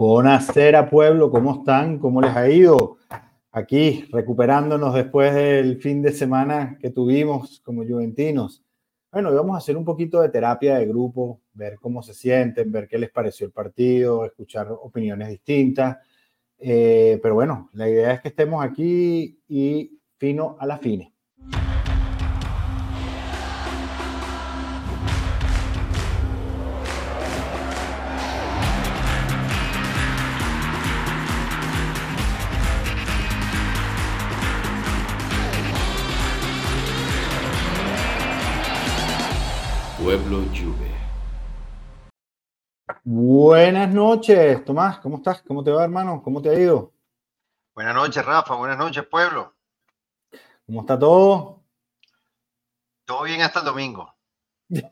Buonasera pueblo, ¿cómo están? ¿Cómo les ha ido? Aquí recuperándonos después del fin de semana que tuvimos como juventinos. Bueno, vamos a hacer un poquito de terapia de grupo, ver cómo se sienten, ver qué les pareció el partido, escuchar opiniones distintas. Eh, pero bueno, la idea es que estemos aquí y fino a la fine. Pueblo Juve. Buenas noches, Tomás, ¿cómo estás? ¿Cómo te va, hermano? ¿Cómo te ha ido? Buenas noches, Rafa. Buenas noches, pueblo. ¿Cómo está todo? Todo bien hasta el domingo.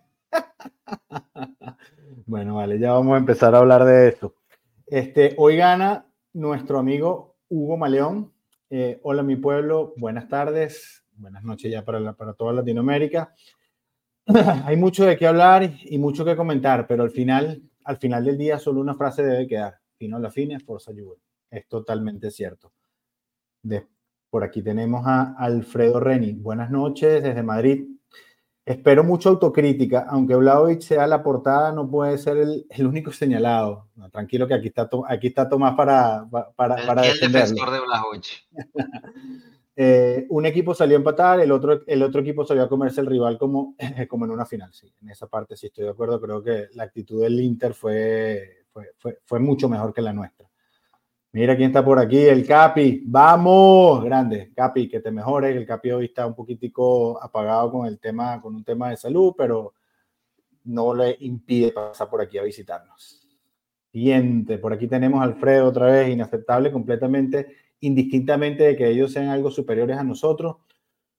bueno, vale, ya vamos a empezar a hablar de esto. Este, hoy gana nuestro amigo Hugo Maleón. Eh, hola, mi pueblo. Buenas tardes. Buenas noches ya para, para toda Latinoamérica. hay mucho de qué hablar y mucho que comentar, pero al final, al final del día solo una frase debe quedar. Fino la fine, forza Juve. Es totalmente cierto. De, por aquí tenemos a Alfredo Reni. Buenas noches desde Madrid. Espero mucha autocrítica, aunque Vlaovic sea la portada, no puede ser el, el único señalado. tranquilo que aquí está, aquí está Tomás para, para, para el, el defensor de Vlaovic. Eh, un equipo salió a empatar, el otro, el otro equipo salió a comerse el rival como, como en una final. Sí, en esa parte sí estoy de acuerdo. Creo que la actitud del Inter fue, fue, fue, mucho mejor que la nuestra. Mira quién está por aquí, el Capi. Vamos, grande, Capi, que te mejores. El Capi hoy está un poquitico apagado con el tema, con un tema de salud, pero no le impide pasar por aquí a visitarnos. Siguiente, por aquí tenemos a Alfredo otra vez, inaceptable completamente indistintamente de que ellos sean algo superiores a nosotros,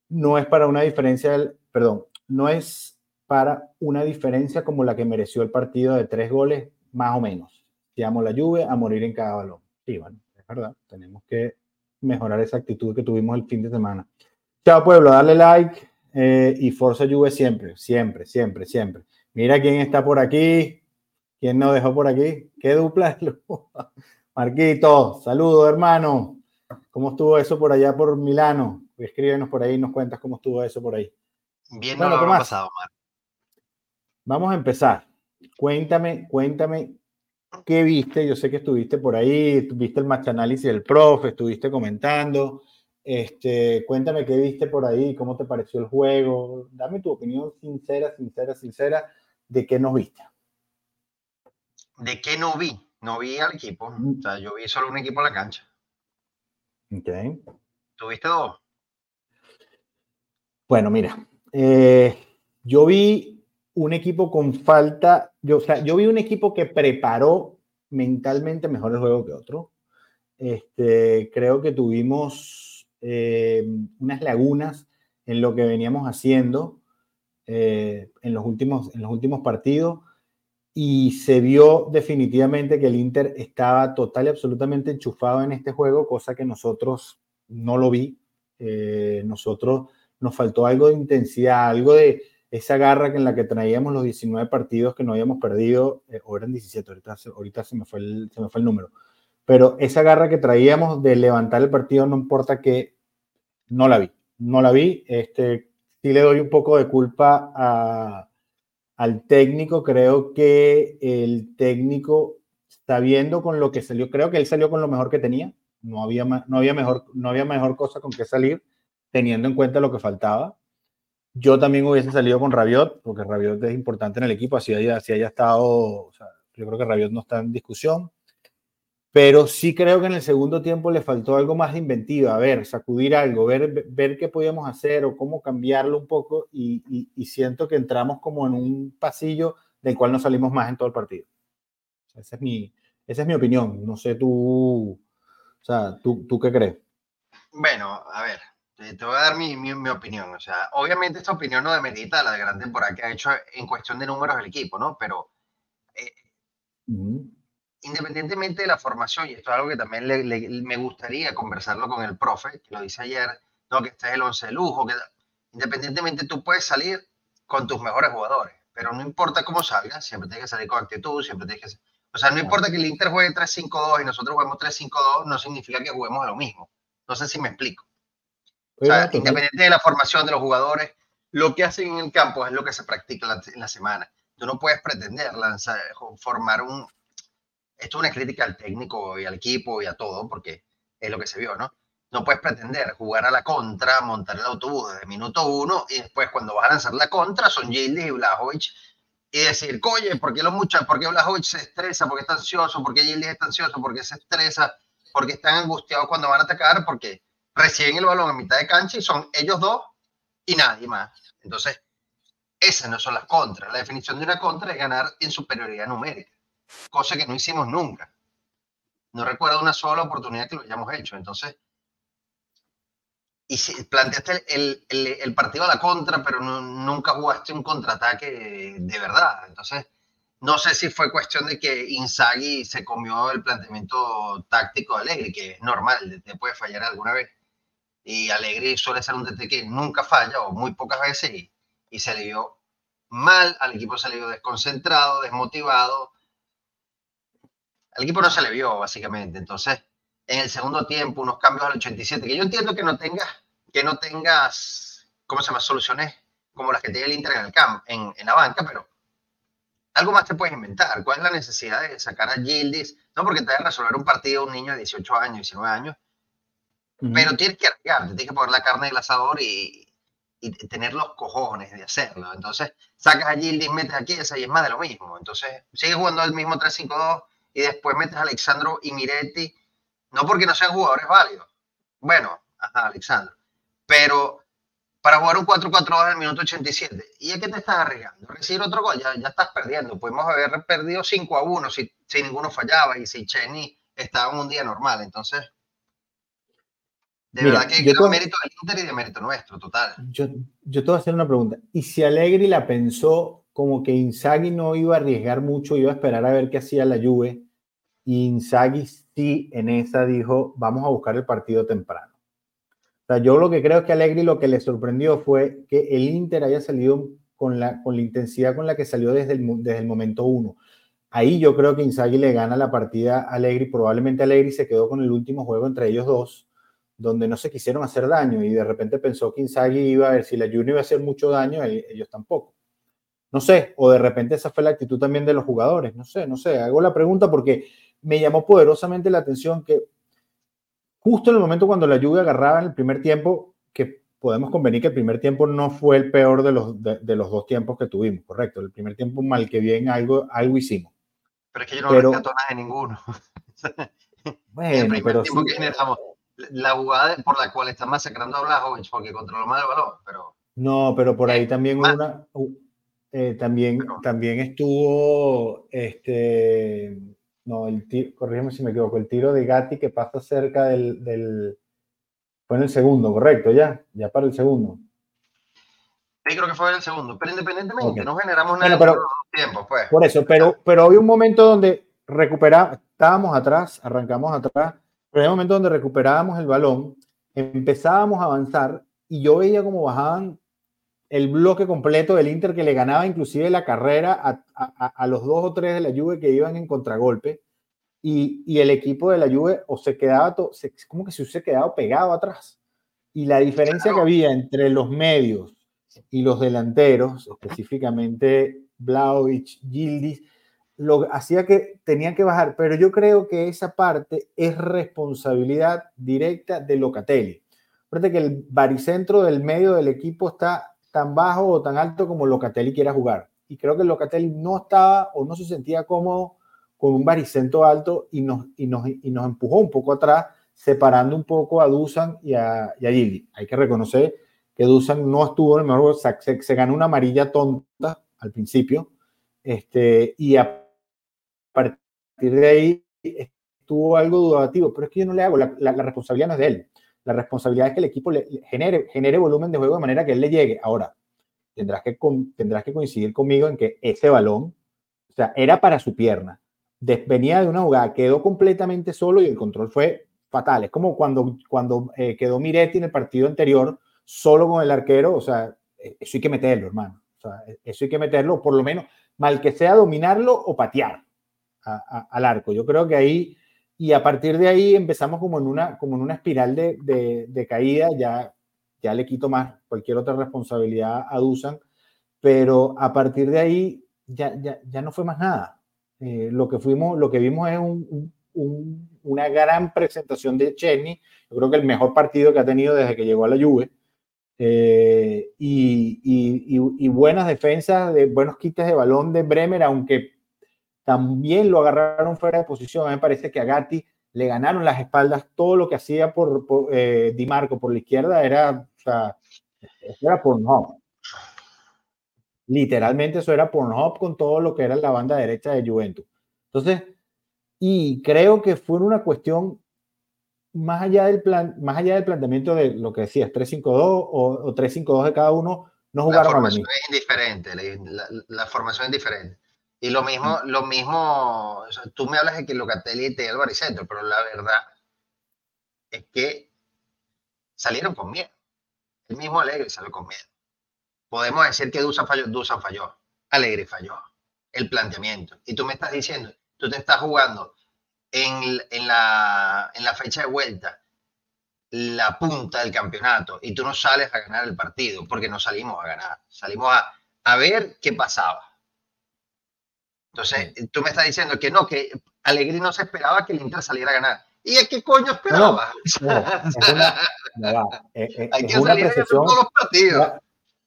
no es para una diferencia, perdón, no es para una diferencia como la que mereció el partido de tres goles, más o menos. Si amo la lluvia, a morir en cada balón. Sí, bueno, es verdad, tenemos que mejorar esa actitud que tuvimos el fin de semana. Chao pueblo, dale like eh, y Forza Juve siempre, siempre, siempre, siempre. Mira quién está por aquí, quién nos dejó por aquí, qué dupla. Marquito, saludo hermano. ¿Cómo estuvo eso por allá por Milano? Escríbenos por ahí y nos cuentas cómo estuvo eso por ahí. Bien, bueno, no lo pasado, Mar. Vamos a empezar. Cuéntame, cuéntame qué viste. Yo sé que estuviste por ahí, viste el match análisis del profe, estuviste comentando. Este, cuéntame qué viste por ahí, cómo te pareció el juego. Dame tu opinión sincera, sincera, sincera de qué nos viste. ¿De qué no vi? No vi al equipo. O sea, yo vi solo un equipo en la cancha. Okay. ¿Tuviste dos? Bueno, mira, eh, yo vi un equipo con falta, yo, o sea, yo vi un equipo que preparó mentalmente mejor el juego que otro. Este, creo que tuvimos eh, unas lagunas en lo que veníamos haciendo eh, en, los últimos, en los últimos partidos y se vio definitivamente que el Inter estaba total y absolutamente enchufado en este juego, cosa que nosotros no lo vi. Eh, nosotros nos faltó algo de intensidad, algo de esa garra en la que traíamos los 19 partidos que no habíamos perdido, eh, o eran 17, ahorita, ahorita se, me fue el, se me fue el número, pero esa garra que traíamos de levantar el partido, no importa que no la vi, no la vi, este, sí le doy un poco de culpa a, al técnico, creo que el técnico está viendo con lo que salió, creo que él salió con lo mejor que tenía, no había, no había, mejor, no había mejor cosa con que salir, teniendo en cuenta lo que faltaba. Yo también hubiese salido con Rabiot, porque Rabiot es importante en el equipo, así haya, así haya estado, o sea, yo creo que Rabiot no está en discusión pero sí creo que en el segundo tiempo le faltó algo más de inventiva, a ver, sacudir algo, ver, ver qué podíamos hacer o cómo cambiarlo un poco y, y, siento que entramos como en un pasillo del cual no salimos más en todo el partido. esa, es mi, esa es mi opinión, no sé tú, o sea, ¿tú, tú qué crees? Bueno, a ver, te voy a dar mi, mi, mi, opinión. O sea, obviamente esta opinión no demerita la gran temporada que ha hecho en cuestión de números el equipo, ¿no? Pero eh, uh -huh independientemente de la formación, y esto es algo que también le, le, me gustaría conversarlo con el profe, que lo dice ayer, no, que este es el once de lujo, que independientemente tú puedes salir con tus mejores jugadores, pero no importa cómo salgas, siempre tienes que salir con actitud, siempre tienes que O sea, no importa que el Inter juegue 3-5-2 y nosotros juguemos 3-5-2, no significa que juguemos lo mismo. No sé si me explico. O sea, independiente de la formación de los jugadores, lo que hacen en el campo es lo que se practica en la semana. Tú no puedes pretender lanzar, formar un... Esto es una crítica al técnico y al equipo y a todo, porque es lo que se vio, ¿no? No puedes pretender jugar a la contra, montar el autobús desde minuto uno y después cuando vas a lanzar la contra son Gildes y Blajovic y decir, oye, ¿por qué los muchachos, por qué Blajovic se estresa, por qué está ansioso, por qué Gildes está ansioso, por qué se estresa, por qué están angustiados cuando van a atacar, porque reciben el balón en mitad de cancha y son ellos dos y nadie más. Entonces, esas no son las contras. La definición de una contra es ganar en superioridad numérica, cosa que no hicimos nunca. No recuerdo una sola oportunidad que lo hayamos hecho. Entonces, y si planteaste el, el, el, partido a la contra, pero nunca jugaste un contraataque de verdad. Entonces, no sé si fue cuestión de que Inzaghi se comió el planteamiento táctico de Alegre, que es normal, te puede fallar alguna vez. Y Alegre suele ser un DT que nunca falla o muy pocas veces y, y se le vio mal, al equipo se le vio desconcentrado, desmotivado. Al equipo no se le vio, básicamente. Entonces, en el segundo tiempo, unos cambios al 87, que yo entiendo que no tengas, que no tengas, ¿cómo se llama?, soluciones como las que tiene el Inter en el camp, en, en, la banca, pero algo más te puedes inventar. ¿Cuál es la necesidad de sacar a Gildis? No porque te vaya a resolver un partido un niño de 18 años, 19 años, pero tienes que arriesgarte, tienes que poner la carne del asador y, y, tener los cojones de hacerlo. Entonces, sacas a Gildis, metes a Chiesa y es más de lo mismo. Entonces, sigues jugando el mismo 3-5-2 y después metes a Alexandro y Miretti no porque no sean jugadores válidos. Bueno, ajá, Alexandro. Pero para jugar un 4-4-2 en el minuto 87, ¿y es que te estás arriesgando? Recibir otro gol, ya, ya estás perdiendo. Podemos haber perdido 5 a 1 si, si ninguno fallaba y si Chenny estaba en un día normal. Entonces, de verdad que es mérito del Inter y de mérito nuestro, total. Yo, yo te voy a hacer una pregunta. ¿Y si Allegri la pensó como que Inzaghi no iba a arriesgar mucho, iba a esperar a ver qué hacía la Juve? Y Inzaghi sí en esa dijo, vamos a buscar el partido temprano. O sea, yo lo que creo es que Allegri lo que le sorprendió fue que el Inter haya salido con la, con la intensidad con la que salió desde el, desde el momento uno. Ahí yo creo que Inzaghi le gana la partida a Allegri. Probablemente Allegri se quedó con el último juego entre ellos dos, donde no se quisieron hacer daño y de repente pensó que Inzaghi iba a ver si la Juve iba a hacer mucho daño, ellos tampoco. No sé, o de repente esa fue la actitud también de los jugadores. No sé, no sé. Hago la pregunta porque me llamó poderosamente la atención que justo en el momento cuando la lluvia agarraba en el primer tiempo, que podemos convenir que el primer tiempo no fue el peor de los, de, los dos tiempos que tuvimos, correcto. El primer tiempo mal que bien algo, algo hicimos. Pero es que yo no pero, rescato nada de ninguno. bueno, pero tiempo que generamos, la jugada por la cual está masacrando a Blajovic porque controló más el balón, pero... No, pero por ahí también una... Eh, también, también estuvo este no, el tiro, corrígeme si me equivoco, el tiro de Gatti que pasa cerca del, del, Fue en el segundo, correcto, ya, ya para el segundo. Sí, creo que fue en el segundo, pero independientemente, no generamos nada bueno, tiempo, pues. Por eso, pero, pero había un momento donde recuperamos, estábamos atrás, arrancamos atrás, pero había un momento donde recuperábamos el balón, empezábamos a avanzar y yo veía como bajaban el bloque completo del Inter que le ganaba inclusive la carrera a, a, a, los dos o tres de la Juve que iban en contragolpe y, y el equipo de la Juve o se quedaba, to, se, como que se hubiese quedado pegado atrás. Y la diferencia que había entre los medios y los delanteros, específicamente Blaovic, Gildis, lo hacía que tenían que bajar, pero yo creo que esa parte es responsabilidad directa de Locatelli. Fíjate que el baricentro del medio del equipo está tan bajo o tan alto como Locatelli quiera jugar. Y creo que Locatelli no estaba o no se sentía cómodo con un baricentro alto y nos, y nos, y nos empujó un poco atrás, separando un poco a Dusan y a, y a Gildi. Hay que reconocer que Dusan no estuvo el mejor, se, se, ganó una amarilla tonta al principio, este, y a partir de ahí estuvo algo dudativo, pero es que yo no le hago, la, la responsabilidad no es de él. La responsabilidad es que el equipo le, genere, genere volumen de juego de manera que él le llegue. Ahora, tendrás que, tendrás que coincidir conmigo en que ese balón, o sea, era para su pierna. venía de una jugada, quedó completamente solo y el control fue fatal. Es como cuando, cuando eh, quedó Miretti en el partido anterior, solo con el arquero, o sea, e, eso hay que meterlo, hermano. E, eso hay que meterlo, por lo menos, mal que sea dominarlo o patear. al arco. Yo creo que ahí, y a partir de ahí empezamos como en una, como en una espiral de, de, caída, ya, ya le quito más cualquier otra responsabilidad a Dusan, pero a partir de ahí ya, ya, ya no fue más nada. Eh, lo, que fuimos, lo que vimos es un, una gran presentación de Chesney, yo creo que el mejor partido que ha tenido desde que llegó a la Juve, eh, y, y, buenas defensas, de buenos quites de balón de Bremer, aunque también lo agarraron fuera de posición. A mí me parece que a Gatti le ganaron las espaldas. Todo lo que hacía por, eh, Di Marco por la izquierda era, o sea, era Pornhub. Literalmente eso era Pornhub con todo lo que era la banda derecha de Juventus. Entonces, y creo que fue una cuestión más allá del plan, más allá del planteamiento de lo que decías, 3-5-2 o, o 3-5-2 de cada uno, no jugaron la formación es indiferente, la, formación es diferente. Y lo mismo, lo mismo, tú me hablas de que Locatelli te el Centro, pero la verdad es que salieron con miedo. El mismo Alegre salió con miedo. Podemos decir que Dusan falló, Dusan falló, Alegre falló, el planteamiento. Y tú me estás diciendo, tú te estás jugando en, en, la, en la fecha de vuelta la punta del campeonato y tú no sales a ganar el partido, porque no salimos a ganar, salimos a, a ver qué pasaba. Entonces, tú me estás diciendo que no, que Alegri no se esperaba que el Inter saliera a ganar. ¿Y a qué coño esperaba? Hay que salir a todos los partidos.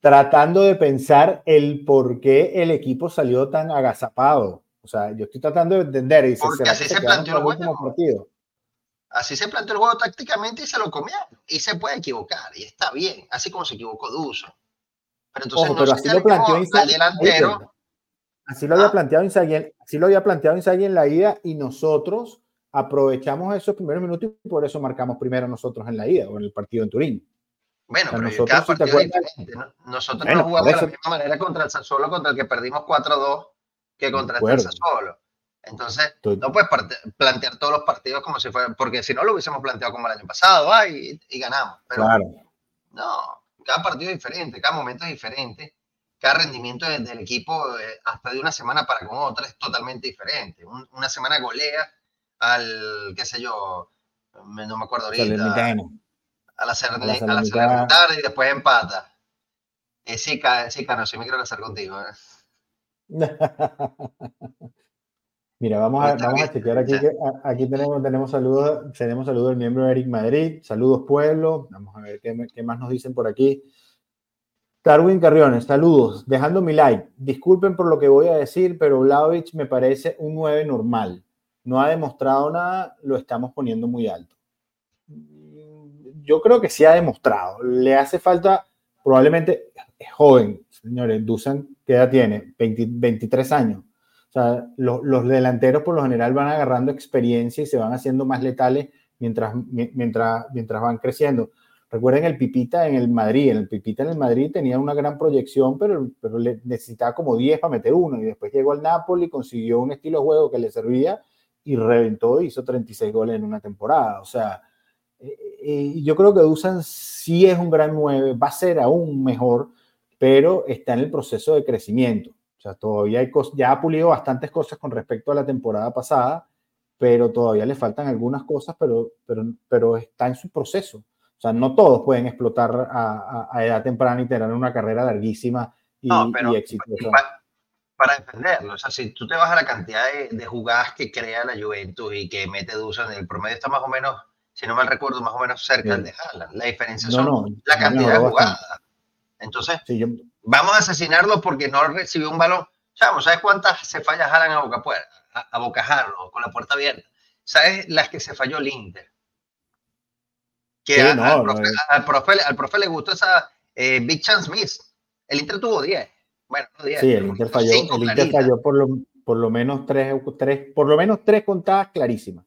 Tratando de pensar el por qué el equipo salió tan agazapado. O sea, yo estoy tratando de entender. Y Porque así se, planteó el juego. Partido? Así se planteó el juego tácticamente y se lo comieron. Y se puede equivocar, y está bien, así como se equivocó Duso. Pero entonces no pero así lo planteó al delantero. Así lo había ah. planteado Inzaghi, así lo había planteado Inzaghi en la ida y nosotros aprovechamos esos primeros minutos y por eso marcamos primero nosotros en la ida o en el partido en Turín. Bueno, pero nosotros, cada diferente. Nosotros no jugamos de la misma manera contra el Sassuolo, contra el que perdimos 4-2 que contra el solo. Entonces, no puedes plantear todos los partidos como si fueran, porque si no lo hubiésemos planteado como el año pasado, ay, y, ganamos. Pero no, cada partido es diferente, cada momento es diferente, cada rendimiento del, equipo, eh, hasta de una semana para con otra, es totalmente diferente. una semana golea al, qué sé yo, no me acuerdo ahorita, a la tarde y después empata. Eh, sí, sí, Carlos, sí me quiero casar contigo. Eh. Mira, vamos a, vamos a chequear aquí que aquí tenemos, tenemos saludos, tenemos saludos del miembro Eric Madrid, saludos pueblo, vamos a ver qué, qué más nos dicen por aquí. Darwin Carriones, saludos, dejando mi like. Disculpen por lo que voy a decir, pero Vlaovic me parece un 9 normal. No ha demostrado nada, lo estamos poniendo muy alto. Yo creo que sí ha demostrado. Le hace falta, probablemente, es joven, señores. Dusan, ¿qué edad tiene? 23 años. O sea, los delanteros por lo general van agarrando experiencia y se van haciendo más letales mientras, mientras, mientras van creciendo. Recuerden el Pipita en el Madrid. El Pipita en el Madrid tenía una gran proyección, pero, le necesitaba como 10 para meter uno. Y después llegó al Napoli, consiguió un estilo de juego que le servía y reventó, hizo 36 goles en una temporada. O sea, eh, eh, yo creo que Dusan sí es un gran 9, va a ser aún mejor pero está en el proceso de crecimiento. O sea, todavía hay ya ha pulido bastantes cosas con respecto a la temporada pasada, pero todavía le faltan algunas cosas, pero está en su proceso. O sea, no todos pueden explotar a, edad temprana y tener una carrera larguísima y, exitosa. Para, defenderlo, o sea, si tú te vas a la cantidad de, jugadas que crea la Juventus y que mete Dusan, el promedio está más o menos, si no mal recuerdo, más o menos cerca de Haaland. La diferencia son la cantidad de jugadas. Entonces, vamos a asesinarlo porque no recibió un balón. ¿Sabes cuántas se falla Jalan a boca, a, bocajarlo, con la puerta abierta? ¿Sabes las que se falló el Inter? Que al, profe, al, profe, le gustó esa eh, Big Chance Miss. El Inter tuvo 10. Bueno, no 10. Sí, el Inter falló, el Inter falló por, lo, por lo menos tres, tres, por lo menos tres contadas clarísimas.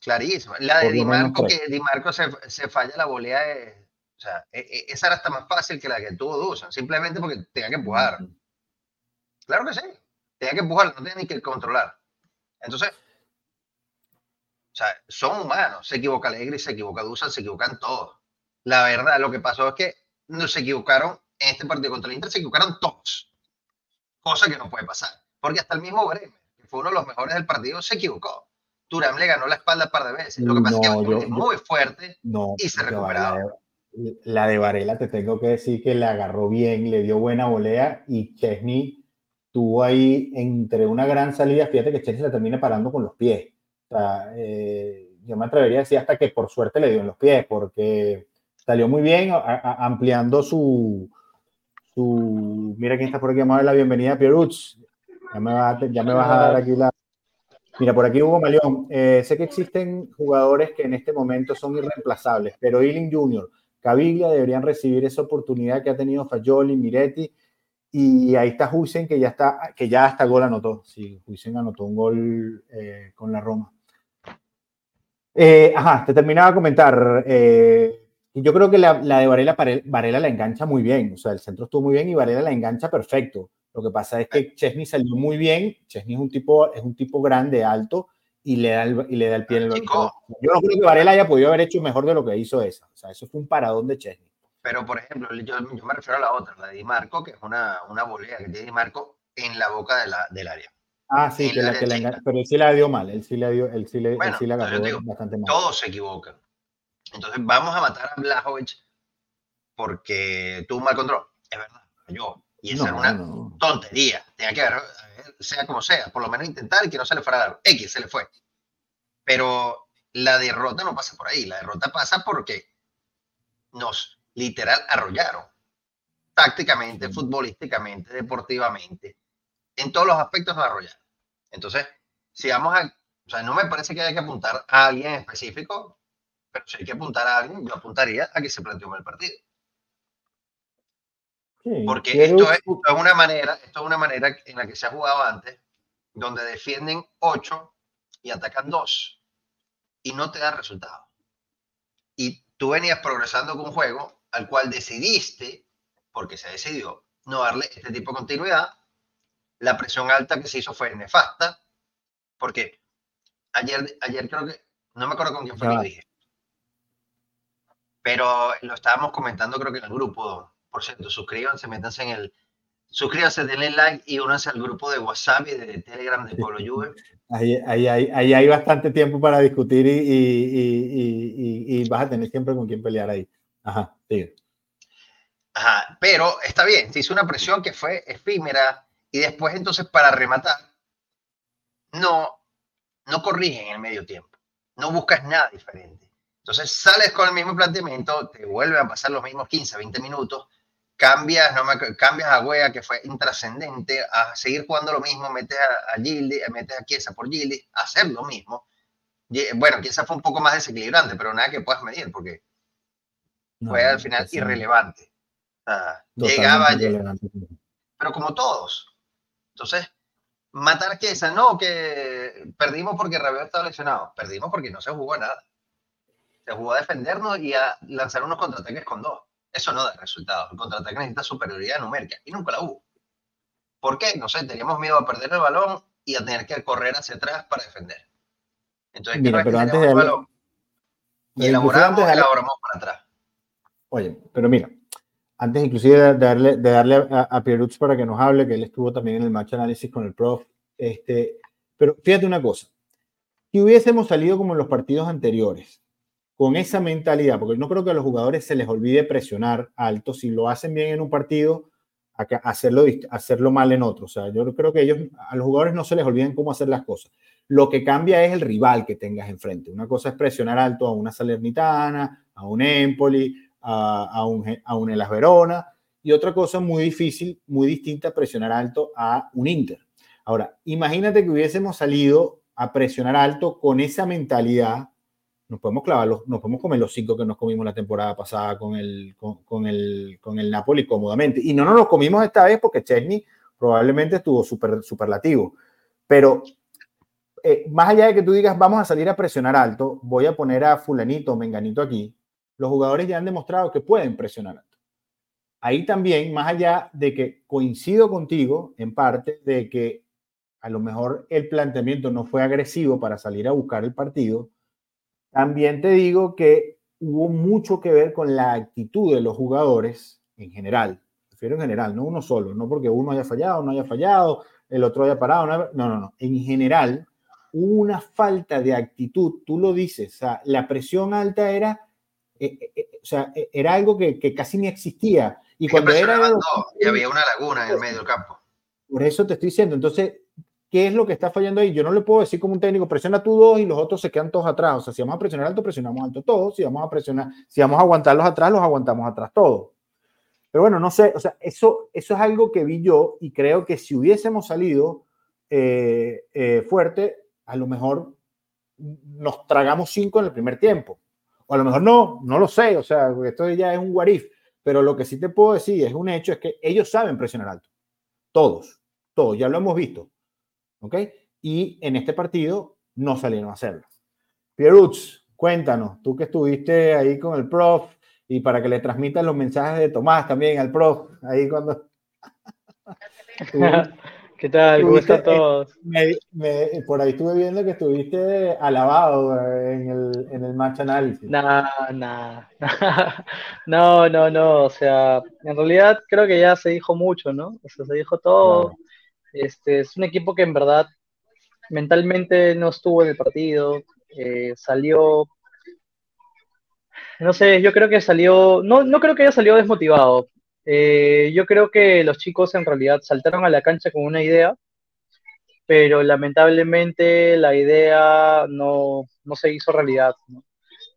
Clarísimas. La de Di Marco, que Di Marco se, se falla la volea de, o sea, e, e, esa era hasta más fácil que la que tuvo Dusan, simplemente porque tenía que empujar. Claro que sí, tenía que empujar, no tenía ni que controlar. Entonces, o sea, son humanos, se equivoca Alegre, se equivoca Dusan, se equivocan todos. La verdad, lo que pasó es que no se equivocaron en este partido contra el Inter, se equivocaron todos. Cosa que no puede pasar. Porque hasta el mismo Bremer, que fue uno de los mejores del partido, se equivocó. Turam le ganó la espalda un par de veces. Lo que pasa es que es muy fuerte y se recuperó. La de Varela, te tengo que decir que le agarró bien, le dio buena volea y Chesney tuvo ahí entre una gran salida. Fíjate que Chesney se termina parando con los pies. Sea, eh, yo me atrevería a decir hasta que por suerte le dio en los pies, porque salió muy bien ampliando su, su. Mira quién está por aquí, vamos a dar la bienvenida a Pierutz. Ya me, ya me vas a dar aquí la. Mira, por aquí Hugo Maleón. Eh, sé que existen jugadores que en este momento son irreemplazables, pero Ealing Jr., Caviglia deberían recibir esa oportunidad que ha tenido Fagioli, Miretti. Y ahí está Huisen, que ya está, que ya hasta gol anotó. Sí, Huisen anotó un gol eh, con la Roma. Eh, ajá, te terminaba de comentar. yo creo que la, la de Varela, Varela la engancha muy bien. O sea, el centro estuvo muy bien y Varela la engancha perfecto. Lo que pasa es que Chesney salió muy bien. Chesney es un tipo, es un tipo grande, alto, y le da el, y le da el pie en el Yo no creo que Varela haya podido haber hecho mejor de lo que hizo esa. O sea, eso fue un paradón de Chesney. Pero, por ejemplo, yo, yo me refiero a la otra, la de Di Marco, que es una, una volea que tiene Di Marco en la boca de la, del área. Ah, sí, que la, que la, pero él sí la dio mal, él sí la dio, él sí, le, bueno, él sí la agarró bastante mal. Todos se equivocan. Entonces vamos a matar a Blajovic porque tuvo un mal control. Es verdad, yo y esa es una tontería. Tenía que haber, sea como sea, por lo menos intentar que no se le fuera a dar. X se le fue. Pero la derrota no pasa por ahí. La derrota pasa porque nos literal arrollaron. Tácticamente, futbolísticamente, deportivamente. En todos los aspectos nos arrollaron. Entonces, si vamos a. O sea, no me parece que haya que apuntar a alguien específico, pero si hay que apuntar a alguien, yo apuntaría a que se planteó mal el partido. Porque esto es, una manera, esto es una manera en la que se ha jugado antes, donde defienden 8 y atacan 2 y no te da resultado. Y tú venías progresando con un juego al cual decidiste, porque se decidió, no darle este tipo de continuidad. La presión alta que se hizo fue nefasta, porque ayer, ayer creo que, no me acuerdo con quién fue que lo dije, pero lo estábamos comentando creo que en el grupo, por cierto, suscríbanse, métanse en el. Suscríbanse, denle like y únanse al grupo de WhatsApp y de Telegram de Pueblo Juve. Ahí, ahí, ahí, hay bastante tiempo para discutir y, y, y, vas a tener siempre con quién pelear ahí. Ajá, sigue. Ajá, pero está bien, se hizo una presión que fue efímera y después entonces para rematar, no, no corrigen en el medio tiempo, no buscas nada diferente. Entonces sales con el mismo planteamiento, te vuelven a pasar los mismos 15, 20 minutos cambias, no me, cambias a Wea, que fue intrascendente, a seguir jugando lo mismo, metes a, a Gildi, metes a Chiesa por Gildi, hacer lo mismo. Bueno, Chiesa fue un poco más desequilibrante, pero nada que puedas medir, porque fue al final irrelevante. llegaba, pero como todos. Entonces, matar a Chiesa, no, que perdimos porque Rabiot estaba lesionado, perdimos porque no se jugó nada. Se jugó a defendernos y a lanzar unos contraataques con dos. Eso no da resultados. El contraataque necesita superioridad numérica y nunca la hubo. ¿Por qué? No sé, teníamos miedo a perder el balón y a tener que correr hacia atrás para defender. Entonces, Mira, pero antes de el balón y elaboramos, elaboramos para atrás. Oye, pero mira, antes inclusive de darle, de darle a, a Pierutz para que nos hable, que él estuvo también en el match análisis con el prof, este, pero fíjate una cosa, si hubiésemos salido como en los partidos anteriores, con esa mentalidad, porque no creo que a los jugadores se les olvide presionar alto, si lo hacen bien en un partido, hacerlo, hacerlo mal en otro. O sea, yo creo que ellos, a los jugadores no se les olviden cómo hacer las cosas. Lo que cambia es el rival que tengas enfrente. Una cosa es presionar alto a una Salernitana, a un Empoli, a, un, a un Elas Verona, y otra cosa muy difícil, muy distinta, presionar alto a un Inter. Ahora, imagínate que hubiésemos salido a presionar alto con esa mentalidad nos podemos clavar, nos podemos comer los cinco que nos comimos la temporada pasada con el, con, el, con el Napoli cómodamente. Y no nos los comimos esta vez porque Chesney probablemente estuvo super, superlativo. Pero eh, más allá de que tú digas, vamos a salir a presionar alto, voy a poner a fulanito, menganito aquí, los jugadores ya han demostrado que pueden presionar alto. Ahí también, más allá de que coincido contigo en parte de que a lo mejor el planteamiento no fue agresivo para salir a buscar el partido, también te digo que hubo mucho que ver con la actitud de los jugadores en general. Prefiero en general, no uno solo, no porque uno haya fallado, no haya fallado, el otro haya parado. No, no, no. En general, una falta de actitud, tú lo dices, o sea, la presión alta era, eh, eh, eh, o sea, era algo que, que, casi ni existía. Y cuando era... y había una laguna en el medio del campo. Por eso te estoy diciendo, entonces, ¿qué es lo que está fallando ahí? Yo no le puedo decir como un técnico, presiona tú dos y los otros se quedan todos atrás. O sea, si vamos a presionar alto, presionamos alto todos. Si vamos a presionar, si vamos a aguantarlos atrás, los aguantamos atrás todos. Pero bueno, no sé, o sea, eso, eso es algo que vi yo y creo que si hubiésemos salido fuerte, a lo mejor nos tragamos cinco en el primer tiempo. O a lo mejor no, no lo sé, o sea, esto ya es un guarif, pero lo que sí te puedo decir es un hecho, es que ellos saben presionar alto. Todos, todos, ya lo hemos visto. ¿Ok? Y en este partido no salieron a hacerlo. Pierutz, cuéntanos, tú que estuviste ahí con el prof y para que le transmitan los mensajes de Tomás también al prof, ahí cuando... ¿Qué tal? ¿Cómo están todos? por ahí estuve viendo que estuviste alabado en el, en el match análisis. No, no, no, no, no, o sea, en realidad creo que ya se dijo mucho, ¿no? O sea, se dijo todo. Este, es un equipo que en verdad mentalmente no estuvo en el partido, eh, salió, no sé, yo creo que salió, no, no creo que haya salido desmotivado, eh, yo creo que los chicos en realidad saltaron a la cancha con una idea, pero lamentablemente la idea no, se hizo realidad.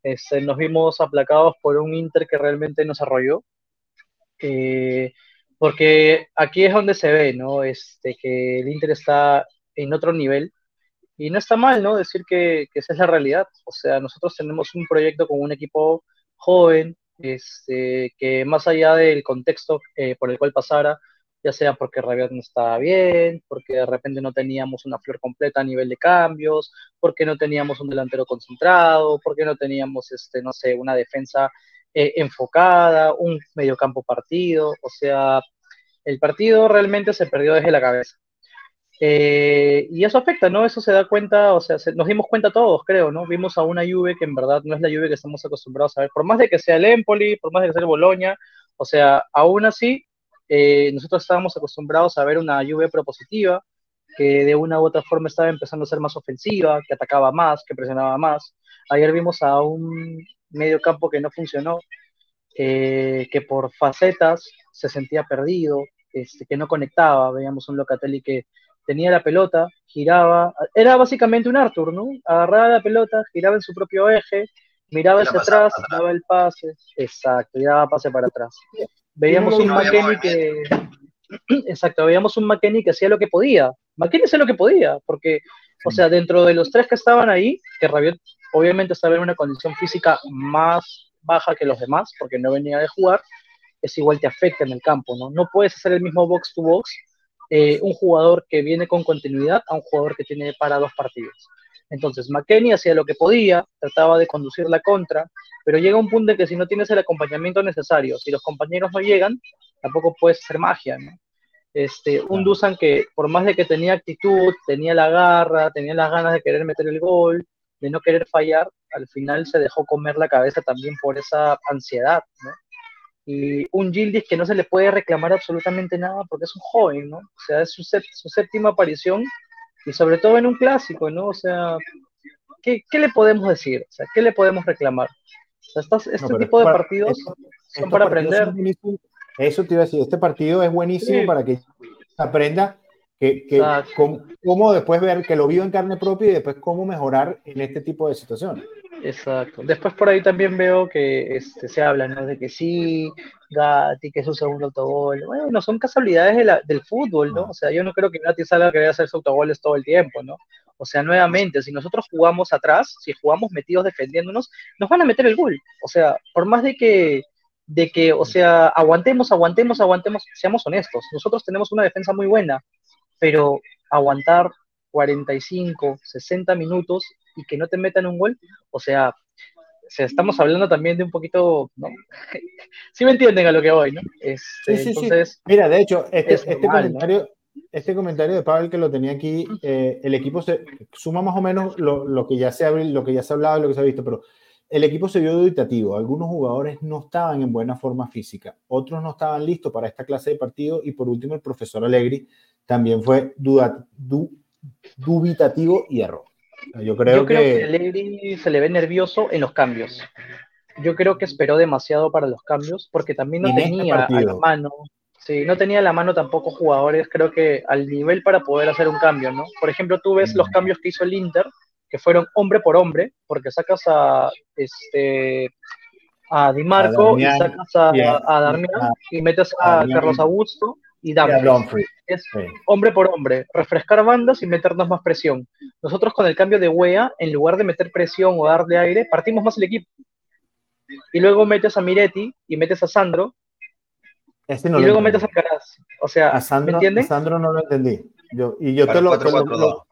Este, nos vimos aplacados por un Inter que realmente nos arrolló. Eh, porque aquí es donde se ve, ¿no? Este, que el Inter está en otro nivel. Y no está mal, ¿no? Decir que esa es la realidad. O sea, nosotros tenemos un proyecto con un equipo joven, este, que más allá del contexto eh, por el cual pasara, ya sea porque Rabiot no estaba bien, porque de repente no teníamos una flor completa a nivel de cambios, porque no teníamos un delantero concentrado, porque no teníamos, este, no sé, una defensa eh, enfocada, un mediocampo partido, o sea, el partido realmente se perdió desde la cabeza. Eh, y eso afecta, ¿no? Eso se da cuenta, o sea, nos dimos cuenta todos, creo, ¿no? Vimos a una Juve que en verdad no es la Juve que estamos acostumbrados a ver, por más de que sea el Empoli, por más de que sea el Boloña, o sea, aún así, eh, nosotros estábamos acostumbrados a ver una Juve propositiva, que de una u otra forma estaba empezando a ser más ofensiva, que atacaba más, que presionaba más. Ayer vimos a un medio campo que no funcionó, eh, que por facetas se sentía perdido, este, que no conectaba. Veíamos un Locatelli que tenía la pelota, giraba, era básicamente un Arthur, ¿no? Agarraba la pelota, giraba en su propio eje, miraba hacia atrás, daba el pase, exacto, y daba pase para atrás. Veíamos un McKenny que, exacto, veíamos un McKenny que hacía lo que podía. McKenny hacía lo que podía, porque, o sea, dentro de los tres que estaban ahí, que Rabiot obviamente estaba en una condición física más baja que los demás, porque no venía de jugar, es igual te afecta en el campo, ¿no? No puedes hacer el mismo box to box eh, un jugador que viene con continuidad a un jugador que tiene para dos partidos. Entonces, McKenny hacía lo que podía, trataba de conducir la contra, pero llega un punto en que si no tienes el acompañamiento necesario, si los compañeros no llegan, tampoco puedes hacer magia, ¿no? Este, un Dusan que por más de que tenía actitud, tenía la garra, tenía las ganas de querer meter el gol, de no querer fallar, al final se dejó comer la cabeza también por esa ansiedad, ¿no? Y un Gildis que no se le puede reclamar absolutamente nada porque es un joven, ¿no? O sea, es su, séptima aparición y sobre todo en un clásico, ¿no? O sea, ¿qué, le podemos decir? O sea, ¿qué le podemos reclamar? O sea, este tipo de partidos son para aprender. Eso te iba a decir, este partido es buenísimo para que aprenda que, que cómo, después ver que lo vio en carne propia y después cómo mejorar en este tipo de situaciones. Exacto. Después por ahí también veo que este, se habla ¿no? de que sí, Gatti, que es su segundo autogol. Bueno, son casualidades de del fútbol, ¿no? O sea, yo no creo que Gatti salga a querer hacer sus autogoles todo el tiempo, ¿no? O sea, nuevamente, si nosotros jugamos atrás, si jugamos metidos defendiéndonos, nos van a meter el gol. O sea, por más de que, de que, o sea, aguantemos, aguantemos, aguantemos, seamos honestos. Nosotros tenemos una defensa muy buena, pero aguantar 45, 60 minutos y que no te metan un gol, o sea, estamos hablando también de un poquito, ¿no? sí me entienden a lo que voy, ¿no? Este, sí, sí, sí. Mira, de hecho, este, este comentario, este comentario de Pablo que lo tenía aquí, eh, el equipo se suma más o menos lo, lo, que ya se ha, lo que ya se ha hablado lo que se ha visto, pero el equipo se vio dubitativo. Algunos jugadores no estaban en buena forma física, otros no estaban listos para esta clase de partido y por último el profesor Allegri también fue duda, dubitativo y error. Yo creo, que... Allegri se le ve nervioso en los cambios. Yo creo que esperó demasiado para los cambios porque también no este tenía a la mano. Sí, no tenía a la mano tampoco jugadores, creo que al nivel para poder hacer un cambio, ¿no? Por ejemplo, tú ves los cambios que hizo el Inter, que fueron hombre por hombre, porque sacas a este a Di Marco y sacas a, Darmian y metes a Carlos Augusto y Dumfries. Es hombre por hombre, refrescar bandas y meternos más presión. Nosotros con el cambio de Wea, en lugar de meter presión o darle aire, partimos más el equipo. Y luego metes a Miretti y metes a Sandro. Este y luego metes a Caraz. O sea, a Sandro, ¿me entiendes? Sandro no lo entendí. Yo, y yo te lo,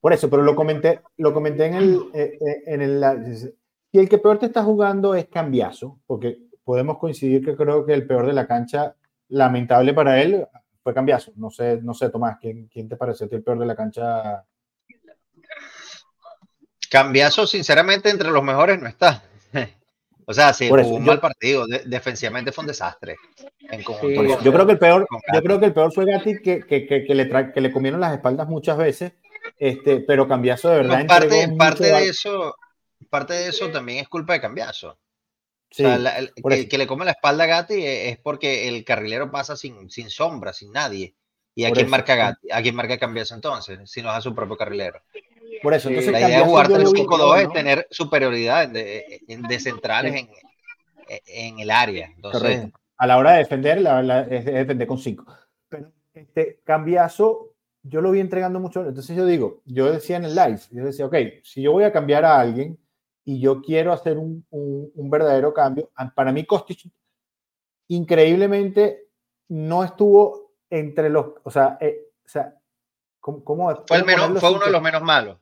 Por eso, pero lo comenté, lo comenté en el, eh, eh, en el. Y el que peor te está jugando es Cambiazo, porque podemos coincidir que creo que el peor de la cancha lamentable para él fue cambiazo. No sé, no sé, Tomás, ¿quién, quién te parece el peor de la cancha? Cambiazo, sinceramente, entre los mejores no está. O sea, sí, fue un mal partido. defensivamente fue un desastre. yo creo que el peor, yo creo que el peor fue Gatti que, que, que, le que le comieron las espaldas muchas veces. Este, pero Cambiazo de verdad. parte, parte de eso, parte de eso también es culpa de Cambiazo que, le come la espalda a Gatti es porque el carrilero pasa sin, sin sombra, sin nadie. ¿Y a quién marca Gatti? ¿A quién marca Cambiazo entonces? Si no es a su propio carrilero. Por eso, entonces la idea de jugar 3-5-2 es tener superioridad de, de centrales en, en, el área. Entonces, a la hora de defender, la, es defender con 5. Pero este cambiazo, yo lo vi entregando mucho. Entonces yo digo, yo decía en el live, yo decía, ok, si yo voy a cambiar a alguien, y yo quiero hacer un, un, verdadero cambio. Para mí, Kostic, increíblemente, no estuvo entre los, o sea, eh, o sea ¿cómo, fue, el menos, fue uno de los menos malos.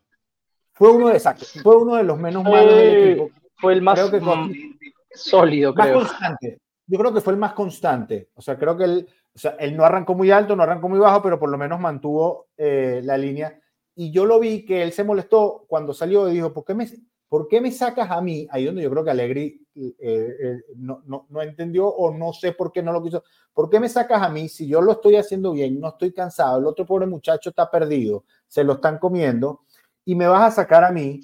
Fue uno, exacto, fue uno de los menos malos del equipo. Fue el más sólido, más constante. Yo creo que fue el más constante. O sea, creo que él, o sea, él no arrancó muy alto, no arrancó muy bajo, pero por lo menos mantuvo eh, la línea. Y yo lo vi que él se molestó cuando salió y dijo, ¿por qué me, ¿Por qué me sacas a mí? Ahí donde yo creo que Alegri eh, eh, no, no, no, entendió o no sé por qué no lo quiso. ¿Por qué me sacas a mí si yo lo estoy haciendo bien, no estoy cansado, el otro pobre muchacho está perdido, se lo están comiendo y me vas a sacar a mí?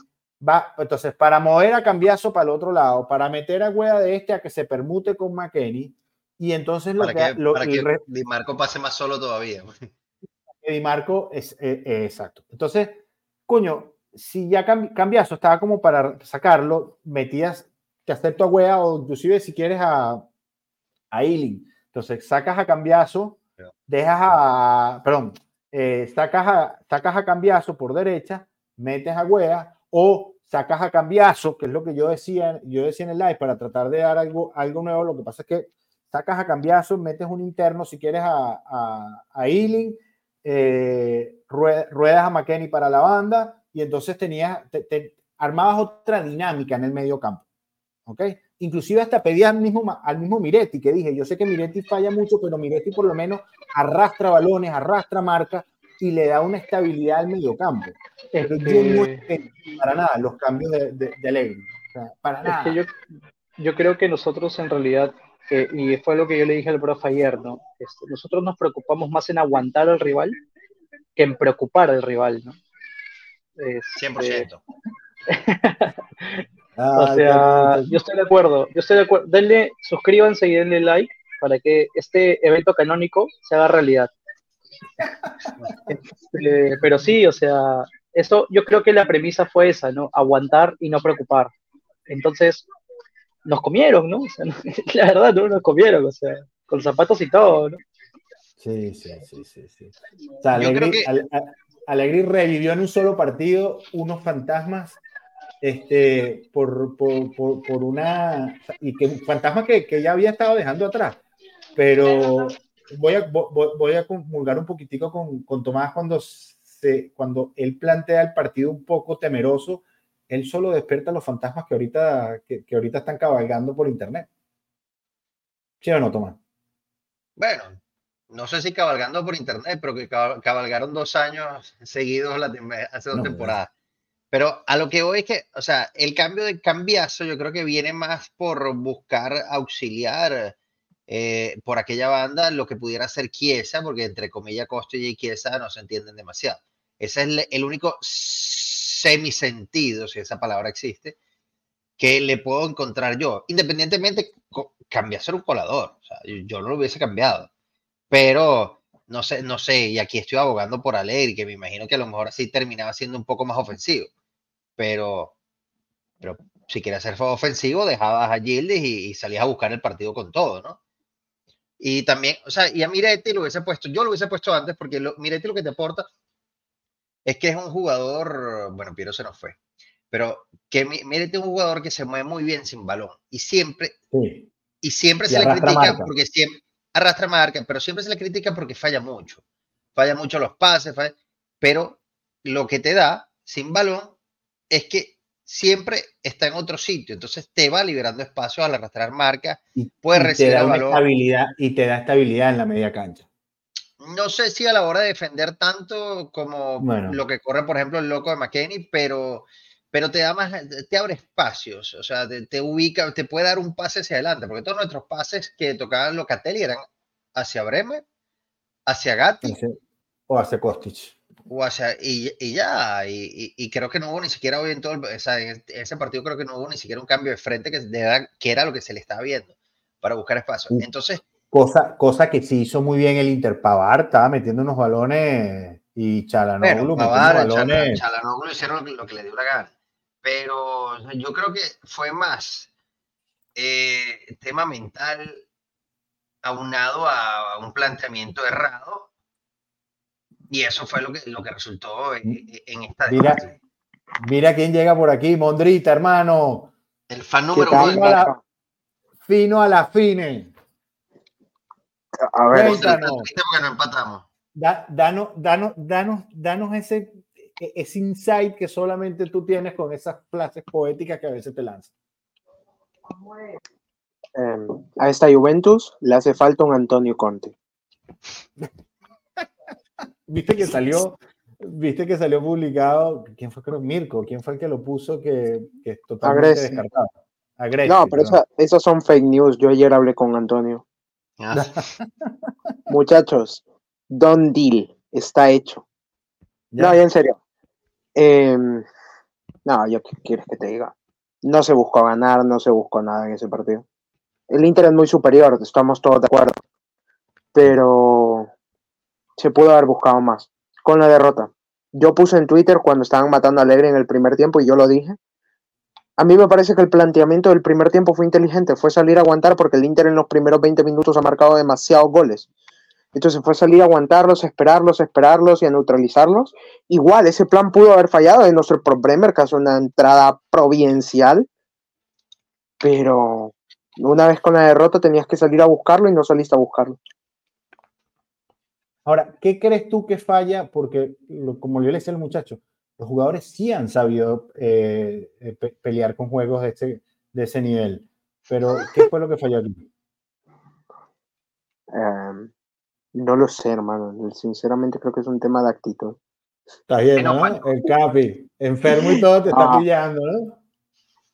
Va, entonces, para mover a cambiazo para el otro lado, para meter a Hueá de este a que se permute con McKenny y entonces lo para que, para que Di Marco pase más solo todavía. Di Marco es eh, exacto. Entonces, coño, si ya cambiazo estaba como para sacarlo, metías, te acepto a Wea o inclusive si quieres a, a Entonces sacas a cambiazo, dejas a, perdón, eh, sacas, a, sacas a cambiazo por derecha, metes a Wea o sacas a cambiazo, que es lo que yo decía, yo decía en el live para tratar de dar algo, algo nuevo. Lo que pasa es que sacas a cambiazo, metes un interno si quieres a, a, a eh, ruedas a McKenny para la banda y entonces tenías, te, armabas otra dinámica en el medio campo. ¿Ok? Inclusive hasta pedías al mismo, al mismo Miretti, que dije, yo sé que Miretti falla mucho, pero Miretti por lo menos arrastra balones, arrastra marcas y le da una estabilidad al medio campo. Pero yo no este para nada los cambios de, de, Alegre. para nada. yo, yo, creo que nosotros en realidad, eh, y fue lo que yo le dije al profe ayer, ¿no? Este, nosotros nos preocupamos más en aguantar al rival que en preocupar al rival, ¿no? 100%. o sea, yo estoy de acuerdo, yo estoy de acuerdo. Denle, suscríbanse y denle like para que este evento canónico se haga realidad. Este, pero sí, o sea, eso yo creo que la premisa fue esa, ¿no? Aguantar y no preocupar. Entonces, nos comieron, ¿no? la verdad, ¿no? Nos comieron, o sea, con zapatos y todo, ¿no? Sí, sí, sí, sí. sí. O sea, yo creo que... Alegri revivió en un solo partido unos fantasmas este, por, por, por, una. y que fantasmas que, que, ya había estado dejando atrás. Pero voy a, voy, a comulgar un poquitico con, con Tomás cuando, se, cuando él plantea el partido un poco temeroso. Él solo despierta los fantasmas que ahorita, que, que ahorita están cabalgando por internet. ¿Sí o no, Tomás? Bueno, no sé si cabalgando por internet, pero que cabalgaron dos años seguidos la, hace dos temporadas. Pero a lo que voy es que, o sea, el cambio de cambiazo yo creo que viene más por buscar auxiliar eh, por aquella banda lo que pudiera ser Chiesa, porque entre comillas Costo y Chiesa no se entienden demasiado. Ese es el, único semisentido, si esa palabra existe, que le puedo encontrar yo. Independientemente, ser un colador. O sea, yo no lo hubiese cambiado. Pero no sé, no sé, y aquí estoy abogando por Alegri, que me imagino que a lo mejor así terminaba siendo un poco más ofensivo. Pero, pero si querías ser ofensivo, dejabas a Gildes y, salías a buscar el partido con todo, ¿no? Y también, o sea, y a Miretti lo hubiese puesto, yo lo hubiese puesto antes porque lo, Miretti lo que te aporta es que es un jugador, bueno, Piero se nos fue, pero que Miretti es un jugador que se mueve muy bien sin balón y siempre, y siempre se le critica porque siempre arrastra marca, pero siempre se le critica porque falla mucho, falla mucho los pases, pero lo que te da sin balón es que siempre está en otro sitio, entonces te va liberando espacio al arrastrar marca, y, puede recibir te da estabilidad y te da estabilidad en la media cancha. No sé si a la hora de defender tanto como lo que corre, por ejemplo, el loco de McKenny, pero, pero te da más, te abre espacios, o sea, te, ubica, te puede dar un pase hacia adelante, porque todos nuestros pases que tocaban Locatelli eran hacia Bremer, hacia Gatti o hacia Kostic o sea, y, y ya, y, y, creo que no hubo ni siquiera hoy en todo, o sea, en ese partido creo que no hubo ni siquiera un cambio de frente que, de, que era lo que se le estaba viendo para buscar espacio. Entonces... Cosa, cosa que sí hizo muy bien el Inter, Pavar estaba metiendo unos balones y Chalanoglu bueno, balones. Chalanoglu hicieron lo que le dio la gana, pero yo creo que fue más eh, tema mental aunado a un planteamiento errado y eso fue lo que, lo que resultó en, esta mira, mira quién llega por aquí, Mondrita, hermano. El fan número uno. Fino a la fine. A ver, no empatamos. danos, danos, danos, danos ese, ese insight que solamente tú tienes con esas frases poéticas que a veces te lanzan. Em, a esta Juventus le hace falta un Antonio Conte. Viste que salió, viste que salió publicado, ¿quién fue? Creo, Mirko, ¿quién fue el que lo puso que, que es totalmente descartado? no, pero esas son fake news. Yo ayer hablé con Antonio. Ah. Muchachos, Don Deal está hecho. No, ya en serio. Em, no, yo qué quieres que te diga. No se buscó ganar, no se buscó nada en ese partido. El Inter es muy superior, estamos todos de acuerdo. Pero se pudo haber buscado más. Con la derrota. Yo puse en Twitter cuando estaban matando a Alegre en el primer tiempo y yo lo dije. A mí me parece que el planteamiento del primer tiempo fue inteligente, fue salir a aguantar porque el Inter en los primeros 20 minutos ha marcado demasiados goles. Entonces fue salir a aguantarlos, esperarlos, esperarlos y a neutralizarlos. Igual, ese plan pudo haber fallado en nuestro Bremer, que hace una entrada providencial. Pero una vez con la derrota tenías que salir a buscarlo y no saliste a buscarlo. Ahora, ¿qué crees tú que falla? Porque, como yo le decía al muchacho, los jugadores sí han sabido eh, eh, pelear con juegos de ese, de ese nivel. Pero, ¿qué fue lo que falló aquí? Em, no lo sé, hermano. Sinceramente creo que es un tema de actitud. Está bien, ¿no? El Capi, enfermo y todo te está pillando, ¿no?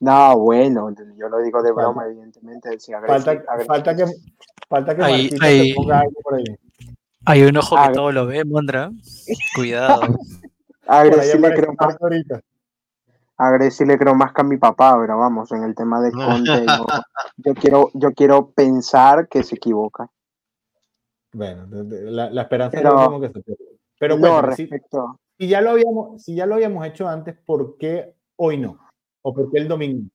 No, bueno, yo lo digo de broma, evidentemente. falta, falta, que, falta que ahí, ponga algo por ahí. Hay un ojo que todo lo ve, Mondra. Cuidado. A si le creo más. Si le creo más que a mi papá, pero vamos, en el tema de Conte, yo, quiero, yo quiero pensar que se equivoca. Bueno, la, esperanza pero, es como que se Pero bueno, respecto. Si, ya lo habíamos, si ya lo habíamos hecho antes, ¿por qué hoy no? ¿O por qué el domingo?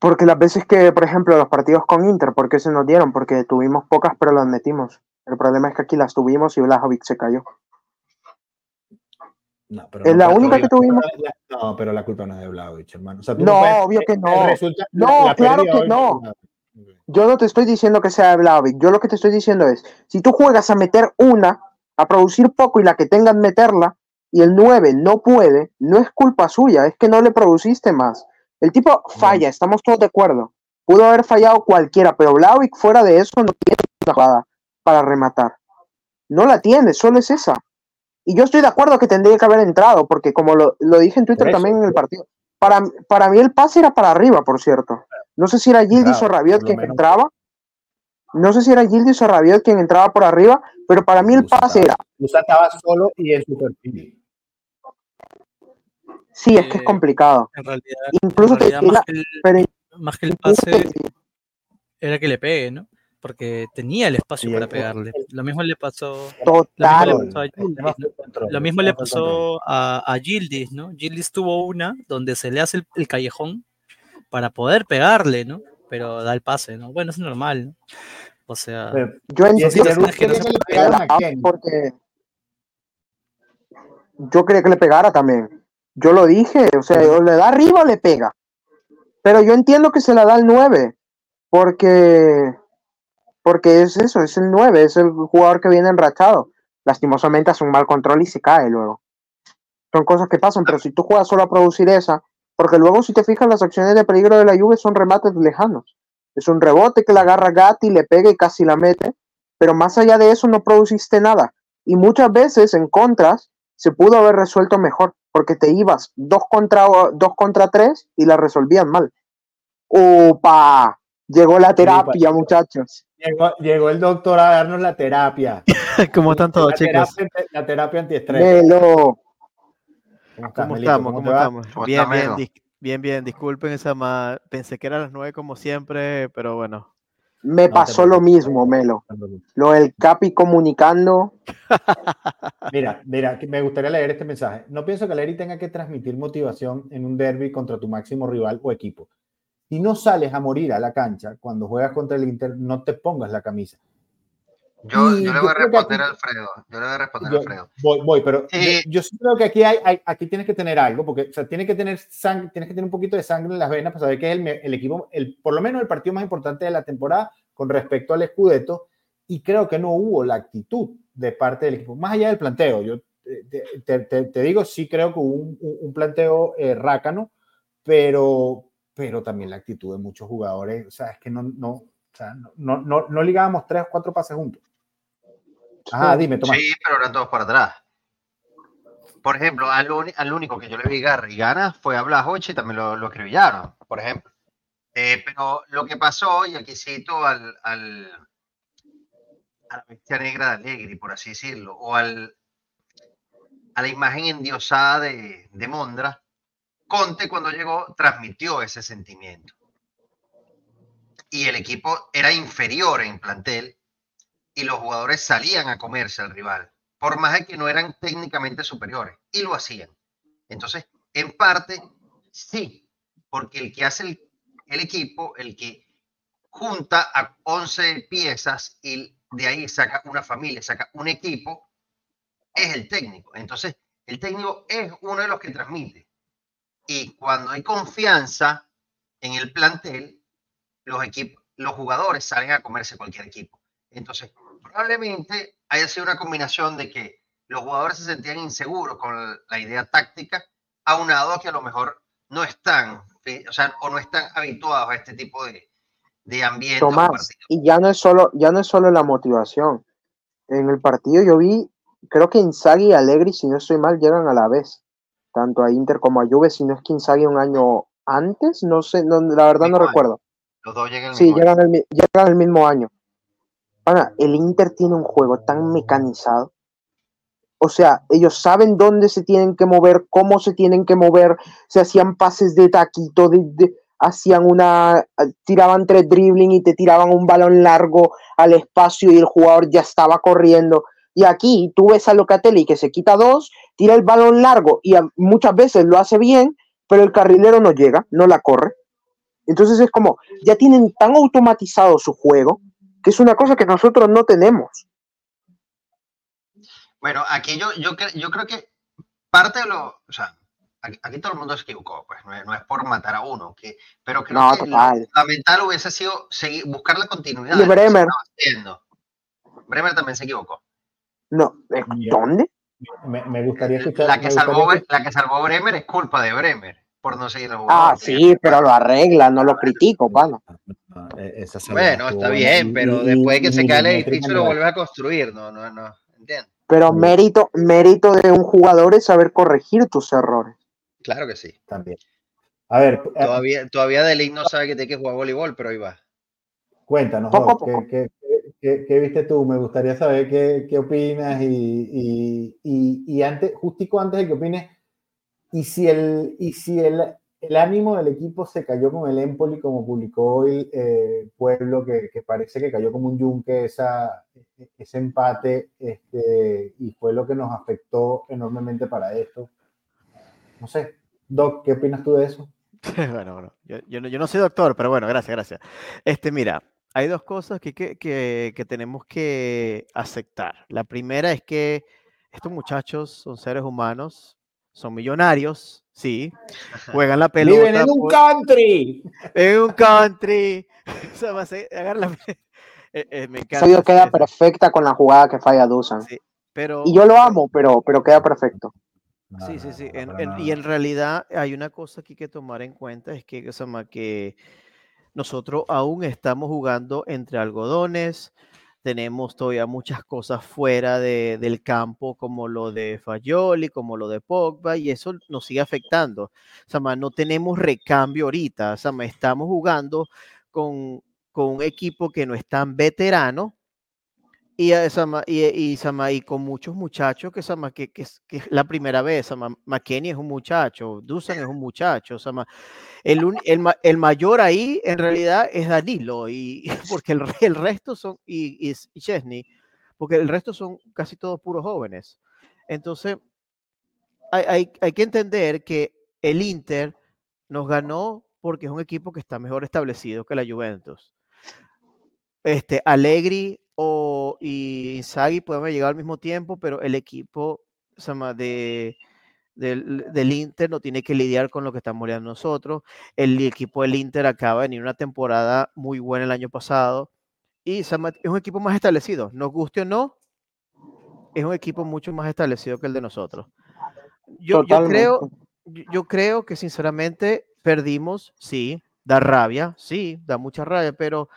Porque las veces que, por ejemplo, los partidos con Inter, ¿por qué se nos dieron? Porque tuvimos pocas, pero las metimos. El problema es que aquí las tuvimos y Blajovic se cayó. No, pero es la única que tuvimos. No, pero la culpa no es de Blajovic, hermano. no, obvio que no. no, claro que no. Yo no te estoy diciendo que sea de Blajovic. Yo lo que te estoy diciendo es, si tú juegas a meter una, a producir poco y la que tengan meterla, y el 9 no puede, no es culpa suya, es que no le produciste más. El tipo falla, estamos todos de acuerdo. Pudo haber fallado cualquiera, pero Blajovic fuera de eso no tiene jugada para rematar. No la tiene, solo es esa. Y yo estoy de acuerdo que tendría que haber entrado, porque como lo, dije en Twitter también en el partido, para, para mí el pase era para arriba, por cierto. No sé si era Gildis o Rabiot que entraba. no sé si era Gildis o Rabiot quien entraba por arriba, pero para mí el pase era. Musa estaba solo y en su perfil. Sí, es que es complicado. En realidad, Incluso en realidad te- más, que el, pero más que el pase era que le pegue, ¿no? Porque tenía el espacio Sí, para pegarle. Lo mismo le pasó, total. Lo mismo le pasó a Gildis, el mismo le pasó a, a Gildis, ¿no? Gildis tuvo una donde se le hace el, el callejón para poder pegarle, ¿no? Pero da el pase, ¿no? Bueno, es normal, ¿no? O sea, Pero, Yo el entiendo Giroud Giroud quería que le pegaran a porque yo quería que le pegara también. Yo lo dije, o sea, o le da arriba o le pega. Pero yo entiendo que se la da al 9, porque porque es eso, es el 9, es el jugador que viene enrachado. Lastimosamente hace un mal control y se cae luego. Son cosas que pasan, pero si tú juegas solo a producir esa, porque luego si te fijas las acciones de peligro de la Juve son remates lejanos. Es un rebote que la agarra Gatti, le pega y casi la mete, pero más allá de eso no produciste nada. Y muchas veces en contras se pudo haber resuelto mejor, porque te ibas dos contra, dos contra tres y la resolvían mal. ¡Opa! Llegó la terapia, muchachos. Llegó, llegó el doctor a darnos la terapia. ¿Cómo están todos, la chicos? Terapia, la terapia antiestrés. ¿Cómo, estás, ¿Cómo Melito? estamos? ¿Cómo estamos? ¿Cómo Bien, está, bien, bien, bien. Disculpen esa ma... Pensé que era a las nueve como siempre, pero bueno. Me No pasó lo mismo, Melo. Lo del Capi comunicando. Mira, mira, que me gustaría leer este mensaje. No pienso que Leri tenga que transmitir motivación en un derby contra tu máximo rival o equipo. Si no sales a morir a la cancha cuando juegas contra el Inter, no te pongas la camisa. Yo, yo le voy a responder a Alfredo. Yo le voy a responder a Alfredo. Voy, voy, pero Sí. yo, yo sí creo que aquí hay, hay- aquí tienes que tener algo, porque o sea, tiene que tener sangre, tienes que tener un poquito de sangre en las venas para saber que es el, el equipo, el, por lo menos el partido más importante de la temporada con respecto al Scudetto, y creo que no hubo la actitud de parte del equipo, más allá del planteo. Yo eh, te, te- te- te digo, sí creo que hubo un, un- un planteo eh, rácano, pero, pero también la actitud de muchos jugadores, o sea, es que no, no, o sea, no, no, no, no ligábamos tres o cuatro pases juntos. Ajá, dime, Tomás. Sí, pero eran todos para atrás. Por ejemplo, al, al único que yo le vi ganas fue a Blajoche y también lo, lo escribillaron, por ejemplo. Eh, pero lo que pasó, y aquí cito al, al, a la bestia negra de Allegri, por así decirlo, o al, a la imagen endiosada de, de Mondra, Conte cuando llegó transmitió ese sentimiento. Y el equipo era inferior en plantel y los jugadores salían a comerse al rival, por más de que no eran técnicamente superiores, y lo hacían. Entonces, en parte, sí, porque el que hace el, equipo, el que junta a 11 piezas y de ahí saca una familia, saca un equipo, es el técnico. Entonces, el técnico es uno de los que transmite. Y cuando hay confianza en el plantel, los equipos, los jugadores salen a comerse cualquier equipo. Entonces, probablemente haya sido una combinación de que los jugadores se sentían inseguros con la idea táctica, aunado a que a lo mejor no están, o sea, o no están habituados a este tipo de, de ambiente. Tomás, y ya no es solo, ya no es solo la motivación. En el partido yo vi, creo que Inzaghi y Allegri, si no estoy mal, llegan a la vez. Tanto a Inter como a Juve, si no es que Inzaghi un año antes, no sé, no, la verdad no año. recuerdo. Los dos llegan al Sí, mismo año. llegan el, mi- llegan el mismo año. El Inter tiene un juego tan mecanizado. O sea, ellos saben dónde se tienen que mover, cómo se tienen que mover, se hacían pases de taquito, hacían una, tiraban tres dribbling y te tiraban un balón largo al espacio y el jugador ya estaba corriendo. Y aquí tú ves a Locatelli que se quita dos, tira el balón largo y muchas veces lo hace bien, pero el carrilero no llega, no la corre. Entonces es como, ya tienen tan automatizado su juego que es una cosa que nosotros no tenemos. Bueno, aquí yo, yo, yo creo que parte de lo, o sea, aquí, aquí todo el mundo se equivocó, pues no es, no es por matar a uno, que, pero creo No, que lo total. fundamental hubiese sido seguir, buscar la continuidad. Y lo Bremer. Bremer también se equivocó. No. ¿dónde? Me, me gustaría escuchar. La que, me salvó, la que salvó Bremer es culpa de Bremer por no seguir el Ah, jugador. sí, pero lo arregla, no lo critico, pana. Ah, eh, esa salida Bueno, está bien, Y- pero y- después de que y se cae el edificio lo vuelves a construir, no, no, no, ¿entiendes? Pero mérito, mérito de un jugador es saber corregir tus errores. Claro que sí. También. A ver, eh, Todavía, todavía Delic no sabe que tiene que jugar voleibol, pero ahí va. cuéntanos, Poco a Doc, ¿qué, poco. qué- qué ¿qué, viste tú? Me gustaría saber qué, qué opinas y, y, y, antes, justico antes de que opines, y si el, y si el, el ánimo del equipo se cayó con el Empoli, como publicó hoy eh, Pueblo, que, que, parece que cayó como un yunque esa, ese empate, este, y fue lo que nos afectó enormemente para esto. No sé, Doc, ¿qué opinas tú de eso? bueno, bueno, yo, yo, no, yo, no, soy doctor, pero bueno, gracias, gracias. Este, mira, hay dos cosas que, que, que tenemos que aceptar. La primera es que estos muchachos son seres humanos, son millonarios, sí, juegan la pelota. Viven en un country. En un country. eh, eh, me encanta. queda perfecta con la jugada que falla Dusan. Sí, pero... Y yo lo amo, pero, pero queda perfecto. Sí, sí, sí. En, en, y en realidad hay una cosa que hay que tomar en cuenta, es que, o que nosotros aún estamos jugando entre algodones, tenemos todavía muchas cosas fuera de, del campo, como lo de Fayoli, como lo de Pogba, y eso nos sigue afectando. O sea, no tenemos recambio ahorita, o sea, estamos jugando con, con un equipo que no es tan veterano, y, y, y, con muchos muchachos que, que, que, que es la primera vez. McKenny es un muchacho, Dusan es un muchacho. El, el, el, mayor ahí en realidad es Danilo, y, porque el, el resto son, y, y, Chesney, porque el resto son casi todos puros jóvenes. Entonces, hay, hay, hay que entender que el Inter nos ganó porque es un equipo que está mejor establecido que la Juventus. Este, Allegri o, y Inzaghi pueden llegar al mismo tiempo, pero el equipo de, del, del, Inter no tiene que lidiar con lo que estamos lidiando nosotros. El equipo del Inter acaba de venir una temporada muy buena el año pasado y es un equipo más establecido. Nos guste o no, es un equipo mucho más establecido que el de nosotros. Yo, yo creo, yo creo que sinceramente perdimos, sí, da rabia, sí, da mucha rabia, pero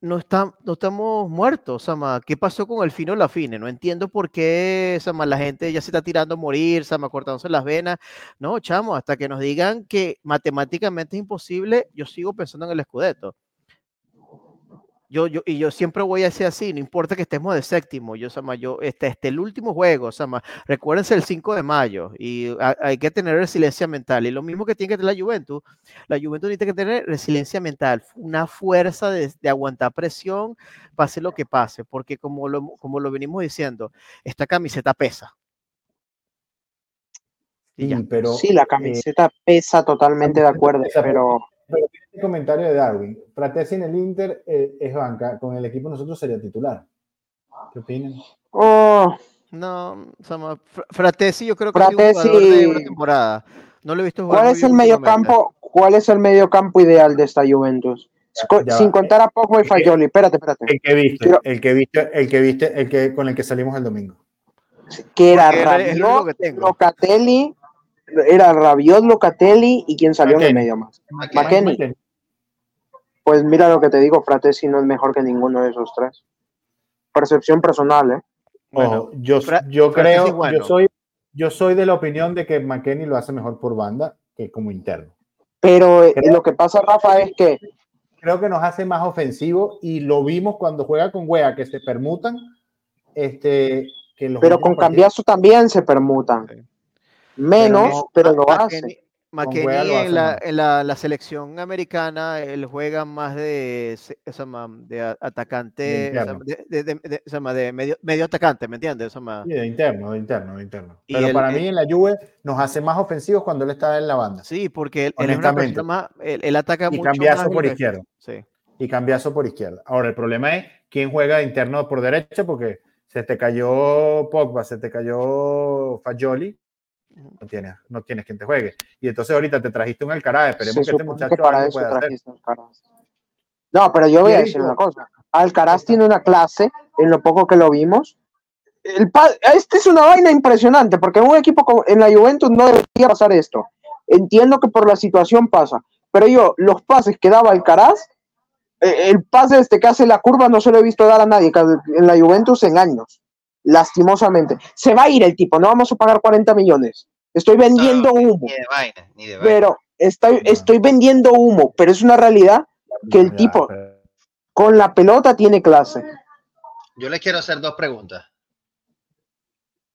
no, está, no estamos muertos, Sama. ¿Qué pasó con el fino la fine? No entiendo por qué, Sama, la gente ya se está tirando a morir, Sama, cortándose las venas. No, chamo, hasta que nos digan que matemáticamente es imposible, yo sigo pensando en el escudeto yo, yo, y yo siempre voy a ser así, no importa que estemos de séptimo, yo, Sama, yo, este, este, el último juego, Sama, recuérdense el 5 de mayo, y hay que tener resiliencia mental, y lo mismo que tiene que tener la Juventus, la Juventus tiene que tener resiliencia mental, una fuerza de, de aguantar presión, pase lo que pase, porque como lo, como lo venimos diciendo, esta camiseta pesa. Sí, pero, sí, la eh, camiseta pesa totalmente de acuerdo, pero pero este comentario de Darwin. Fratesi en el Inter eh, es banca. Con el equipo nosotros sería titular. ¿Qué opinan? Oh. No, Fratesi yo creo que Fratesi, es un de una temporada. No lo he visto jugar. ¿Cuál es el medio campo? ¿Cuál es el medio campo ideal de esta Juventus? Sin contar a Pogba y Fagioli. Espérate, espérate. El que viste, el que viste, el que viste, el que con el que salimos el domingo. Que era Rabiot, Locatelli, era Rabiot, Locatelli y quien salió en el medio más. McKenny. Pues mira lo que te digo, Fratesi no es mejor que ninguno de esos tres. Percepción personal, ¿eh? Bueno, yo, yo creo, yo soy, yo soy de la opinión de que McKenny lo hace mejor por banda que como interno. Pero eh, lo que pasa, Rafa, es que creo que nos hace más ofensivo y lo vimos cuando juega con Wea que se permutan. Este, que pero con Cambiazo también se permutan. Menos, pero, lo hace. McKenny en, la, en la, selección americana, él juega más de, de atacante, de, de, medio, medio, atacante, ¿me entiendes? Sí, de interno, de interno, de interno. Pero para mí en la Juve nos hace más ofensivos cuando él está en la banda. Sí, porque él, él es una persona más, él, ataca y mucho cambiazo por izquierda. Sí. Y cambiazo por izquierda. Ahora, el problema es quién juega de interno por derecha, porque se te cayó Pogba, se te cayó Fagioli, no tienes, no tienes quien te juegue. Y entonces ahorita te trajiste un Alcaraz, esperemos que este muchacho para eso No, pero yo voy a decir una cosa. Alcaraz tiene una clase, en lo poco que lo vimos. El este es una vaina impresionante, porque en un equipo en la Juventus no debería pasar esto. Entiendo que por la situación pasa, pero yo, los pases que daba Alcaraz, eh, el pase este que hace la curva no se lo he visto dar a nadie en la Juventus en años lastimosamente. Se va a ir el tipo, no vamos a pagar 40 millones. Estoy vendiendo humo. Pero estoy, estoy vendiendo humo, pero es una realidad que el tipo con la pelota tiene clase. yo les quiero hacer dos preguntas.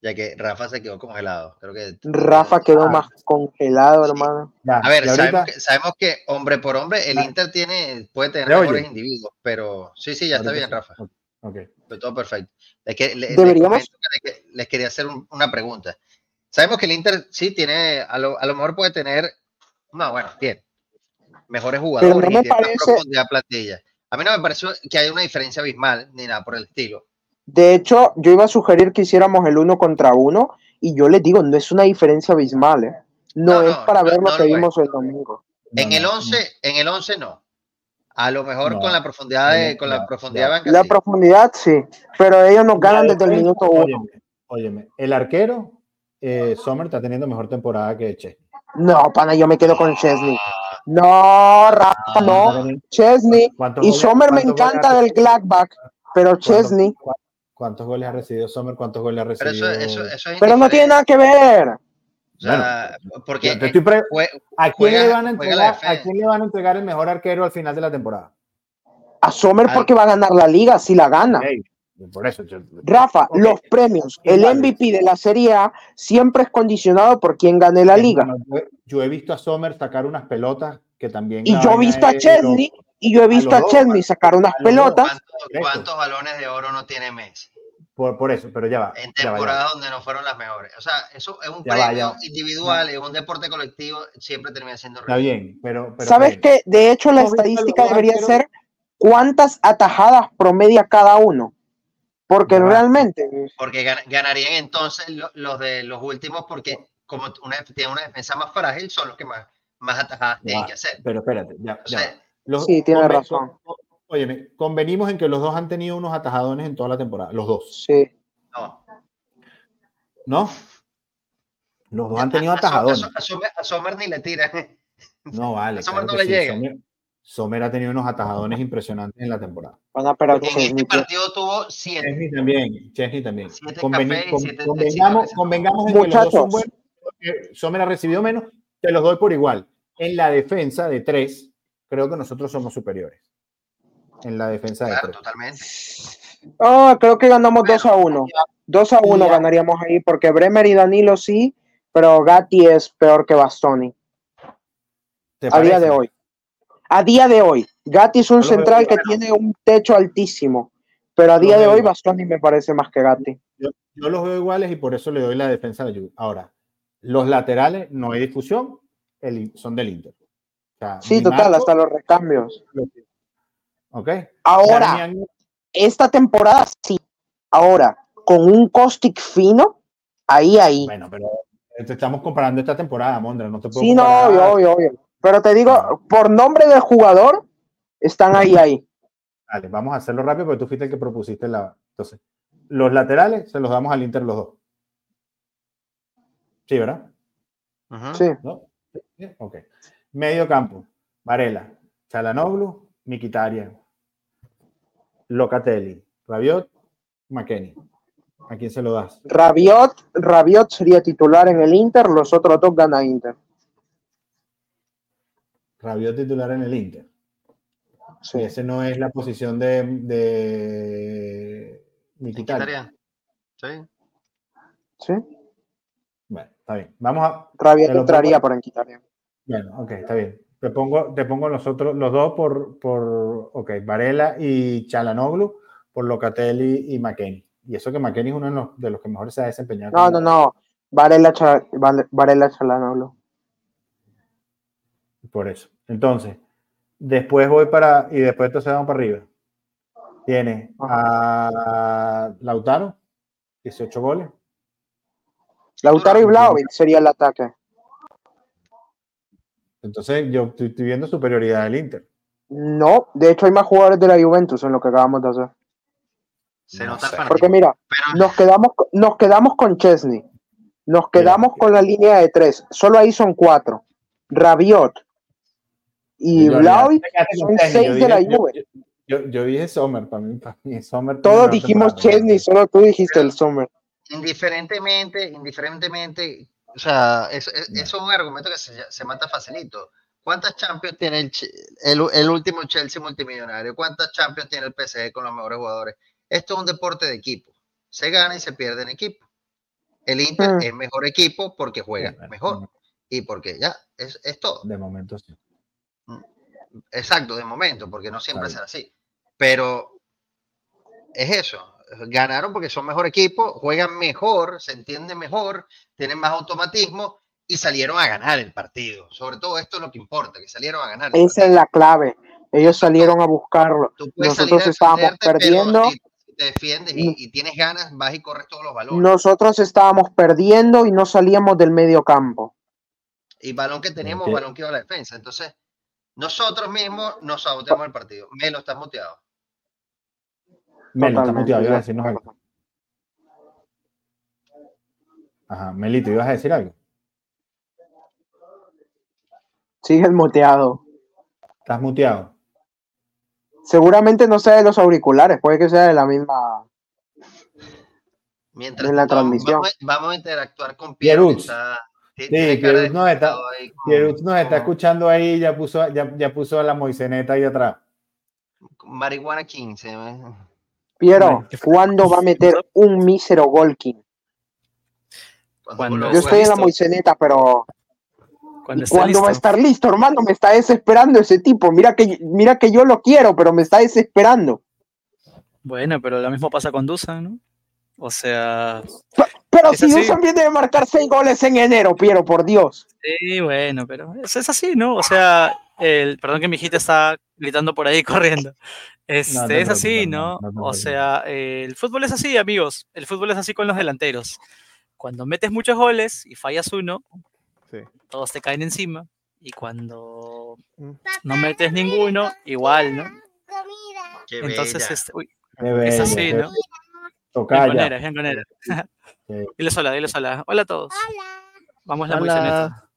Ya que Rafa se quedó congelado. Creo que Rafa quedó más congelado, hermano. a ver, sabemos que, hombre por hombre el Inter tiene, puede tener mejores individuos, pero sí, sí, ya está bien, Rafa. Ok. todo perfecto. Les, Deberíamos... les, quería hacer una pregunta. Sabemos que el Inter sí tiene, a lo, a lo mejor puede tener, no, bueno, tiene mejores jugadores pero no me parece... plantilla. A mí no me pareció que haya una diferencia abismal ni nada por el estilo. De hecho, yo iba a sugerir que hiciéramos el uno contra uno y yo les digo, no es una diferencia abismal, ¿eh? no, es para ver lo que vimos el domingo. En el 11, en el 11 no. A lo mejor con la profundidad de, con la profundidad La profundidad sí, pero ellos nos ganan desde el minuto uno. Óyeme, el arquero eh, Sommer está teniendo mejor temporada que Chesney. No, pana, yo me quedo con Chesney. No, Rafa, no. Chesney. Y Sommer me encanta del Gladbach, pero Chesney. ¿Cuántos goles ha recibido Sommer? ¿Cuántos goles ha recibido? Pero, no tiene nada que ver. O sea, porque ¿A, quién le van a entregar, ¿A quién le van a entregar el mejor arquero al final de la temporada? A Sommer porque va a ganar la liga, si la gana. Por eso, Rafa, los premios, el MVP de la Serie A siempre es condicionado por quién gane la liga. yo he visto a Sommer sacar unas pelotas que también. Y yo he visto a Chesney, y yo he visto a, Chesney sacar unas pelotas. ¿Cuántos, balones de oro no tiene Messi? Por, por, eso, pero ya va. En temporadas donde no fueron las mejores. O sea, eso es un premio individual, es un deporte colectivo, siempre termina siendo. Está bien, pero. ¿Sabes qué? De hecho, la estadística debería ser cuántas atajadas promedia cada uno. Porque realmente. Porque ganarían entonces los de los últimos, porque como una, tienen una defensa más frágil, son los que más, más atajadas tienen que hacer. Pero espérate, ya. sí, tiene razón. Oye, convenimos en que los dos han tenido unos atajadones en toda la temporada, los dos. Sí. No. ¿No? Los dos han tenido atajadones. A, Sommer, ni le tiran. No, vale. A Sommer no le llega. Sommer ha tenido unos atajadones impresionantes en la temporada. pero en este partido tuvo siete. Chesney también, Chesney también. Siete siete, convengamos, convengamos en que los dos son buenos. Sommer ha recibido menos, te los doy por igual. En la defensa de tres, creo que nosotros somos superiores. En la defensa de tres. totalmente. Oh, creo que ganamos 2 a 1. 2 a 1 ganaríamos ahí, porque Bremer y Danilo sí, pero Gatti es peor que Bastoni. A día de hoy a día de hoy. Gatti es un central que tiene un techo altísimo, pero a día de hoy Bastoni me parece más que Gatti. Yo, los veo iguales y por eso le doy la defensa de Juve. Ahora, los laterales, no hay discusión, son del Inter. sí, total, hasta los recambios. Ok. Ahora, esta temporada sí. Ahora, con un Costic fino, ahí, ahí. Bueno, pero estamos comparando esta temporada, Mondra, no te puedo Sí, no, obvio, obvio, obvio. Pero te digo, por nombre del jugador, están ahí, ahí. Vale, vamos a hacerlo rápido porque tú fuiste el que propusiste la. Entonces, los laterales se los damos al Inter los dos. Sí, ¿verdad? Sí. Ok. Medio campo. Varela, Chalanoglu, Mikitaria, Locatelli, Rabiot, McKenny. ¿A quién se lo das? Rabiot, Rabiot sería titular en el Inter, los otros dos gana Inter. Rabiot titular en el Inter. Sí. ese no es la posición de, de Sí. Sí. Bueno, está bien. Vamos a. Rabiot entraría por Enquitaria. Bueno, ok, está bien. Te pongo, te pongo nosotros, los dos por, por, ok, Varela y Chalanoglu, por Locatelli y McKenny. Y eso que McKenny es uno de los, que mejor se ha desempeñado. No, no, no. Varela, Varela Chalanoglu. Por eso. Entonces, después voy para, y después entonces vamos para arriba. Tiene a Lautaro, 18 goles. Lautaro y Vlaovic sería el ataque. Entonces, yo estoy, viendo superioridad del Inter. No, de hecho hay más jugadores de la Juventus en lo que acabamos de hacer. Se nota el Porque mira, nos, quedamos, nos quedamos con Chesney, nos quedamos con la línea de tres, solo ahí son cuatro. Rabiot, y Vlaovic son seis de la Juve. Yo, dije Sommer, para mí, para mí Sommer Todos dijimos Chesney, solo tú dijiste el Sommer. Indiferentemente, indiferentemente, o sea, es, es, un argumento que se, se, mata facilito. ¿Cuántas Champions tiene el, el, el, último Chelsea multimillonario? ¿Cuántas Champions tiene el PSG con los mejores jugadores? esto es un deporte de equipo. Se gana y se pierde en equipo. El Inter mm. es mejor equipo porque juega mejor. Y porque ya, es, es, todo. De momento sí. Mm. Exacto, de momento, porque no siempre será así. Pero es eso. Ganaron porque son mejor equipo, juegan mejor, se entiende mejor, tienen más automatismo y salieron a ganar el partido. Sobre todo esto es lo que importa, que salieron a ganar. Esa es la clave. Ellos salieron a buscarlo. Nosotros estábamos perdiendo. Si, te defiendes y, tienes ganas, vas y corres todos los balones. Nosotros estábamos perdiendo y no salíamos del medio campo. Y balón que teníamos, balón que iba a la defensa. Entonces, nosotros mismos nos saboteamos el partido. Melo, estás muteado. Melo, estás muteado. Iba a decirnos algo. Ajá, Melito, ¿ibas a decir algo? Sigues muteado. Estás muteado. Seguramente no sea de los auriculares, puede que sea de la misma. Mientras en la transmisión. Vamos, a interactuar con Pierre. sí, Pierre nos está, nos está escuchando ahí, ya puso, ya, ya puso la moiseneta ahí atrás. Marihuana 15. ¿eh? Piero, ¿cuándo va a meter un mísero Golkin? Yo estoy en la moiseneta, pero cuando va a estar listo, hermano? Me está desesperando ese tipo. Mira que, mira que yo lo quiero, pero me está desesperando. Bueno, pero lo mismo pasa con Dusan, ¿no? O sea. Pero, si Dusan viene de marcar seis goles en enero, Piero, por Dios. Sí, bueno, pero es, es así, ¿no? O sea, el, perdón que mi hijita está gritando por ahí corriendo. Este, es así, ¿no? o sea, el fútbol es así, amigos. El fútbol es así con los delanteros. Cuando metes muchos goles y fallas uno, todos te caen encima y cuando mm. no metes ninguno, igual, ¿no? Entonces, este, uy, es así, ¿no? Bien bien conera. Dile hola, dile hola. Hola a todos. Vamos a la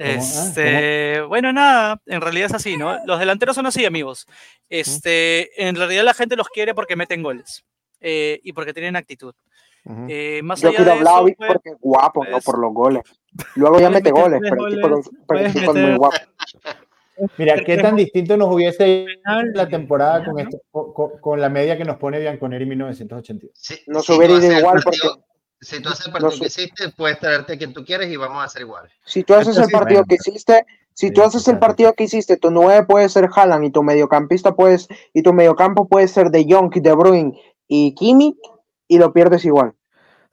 Este, bueno, nada, en realidad es así, ¿no? Los delanteros son así, amigos. Este, en realidad la gente los quiere porque meten goles eh, y porque tienen actitud. Eh, más Yo quiero hablar pues, porque es guapo, no pues, por los goles. Luego ya mete goles, pero el tipo, es muy guapo. Mira, qué tan distinto nos hubiese ido la temporada con, esto, con, la media que nos pone Bianconeri 1982. Sí, nos hubiera ido igual porque. Si tú haces el partido que hiciste, puedes traerte a quien tú quieres y vamos a hacer igual. Si tú haces el partido que hiciste, si tú haces el partido que hiciste, tu 9 puede ser Haaland y tu mediocampista puedes, y tu mediocampo puede ser de Jong, De Bruyne y Kimmich, y lo pierdes igual.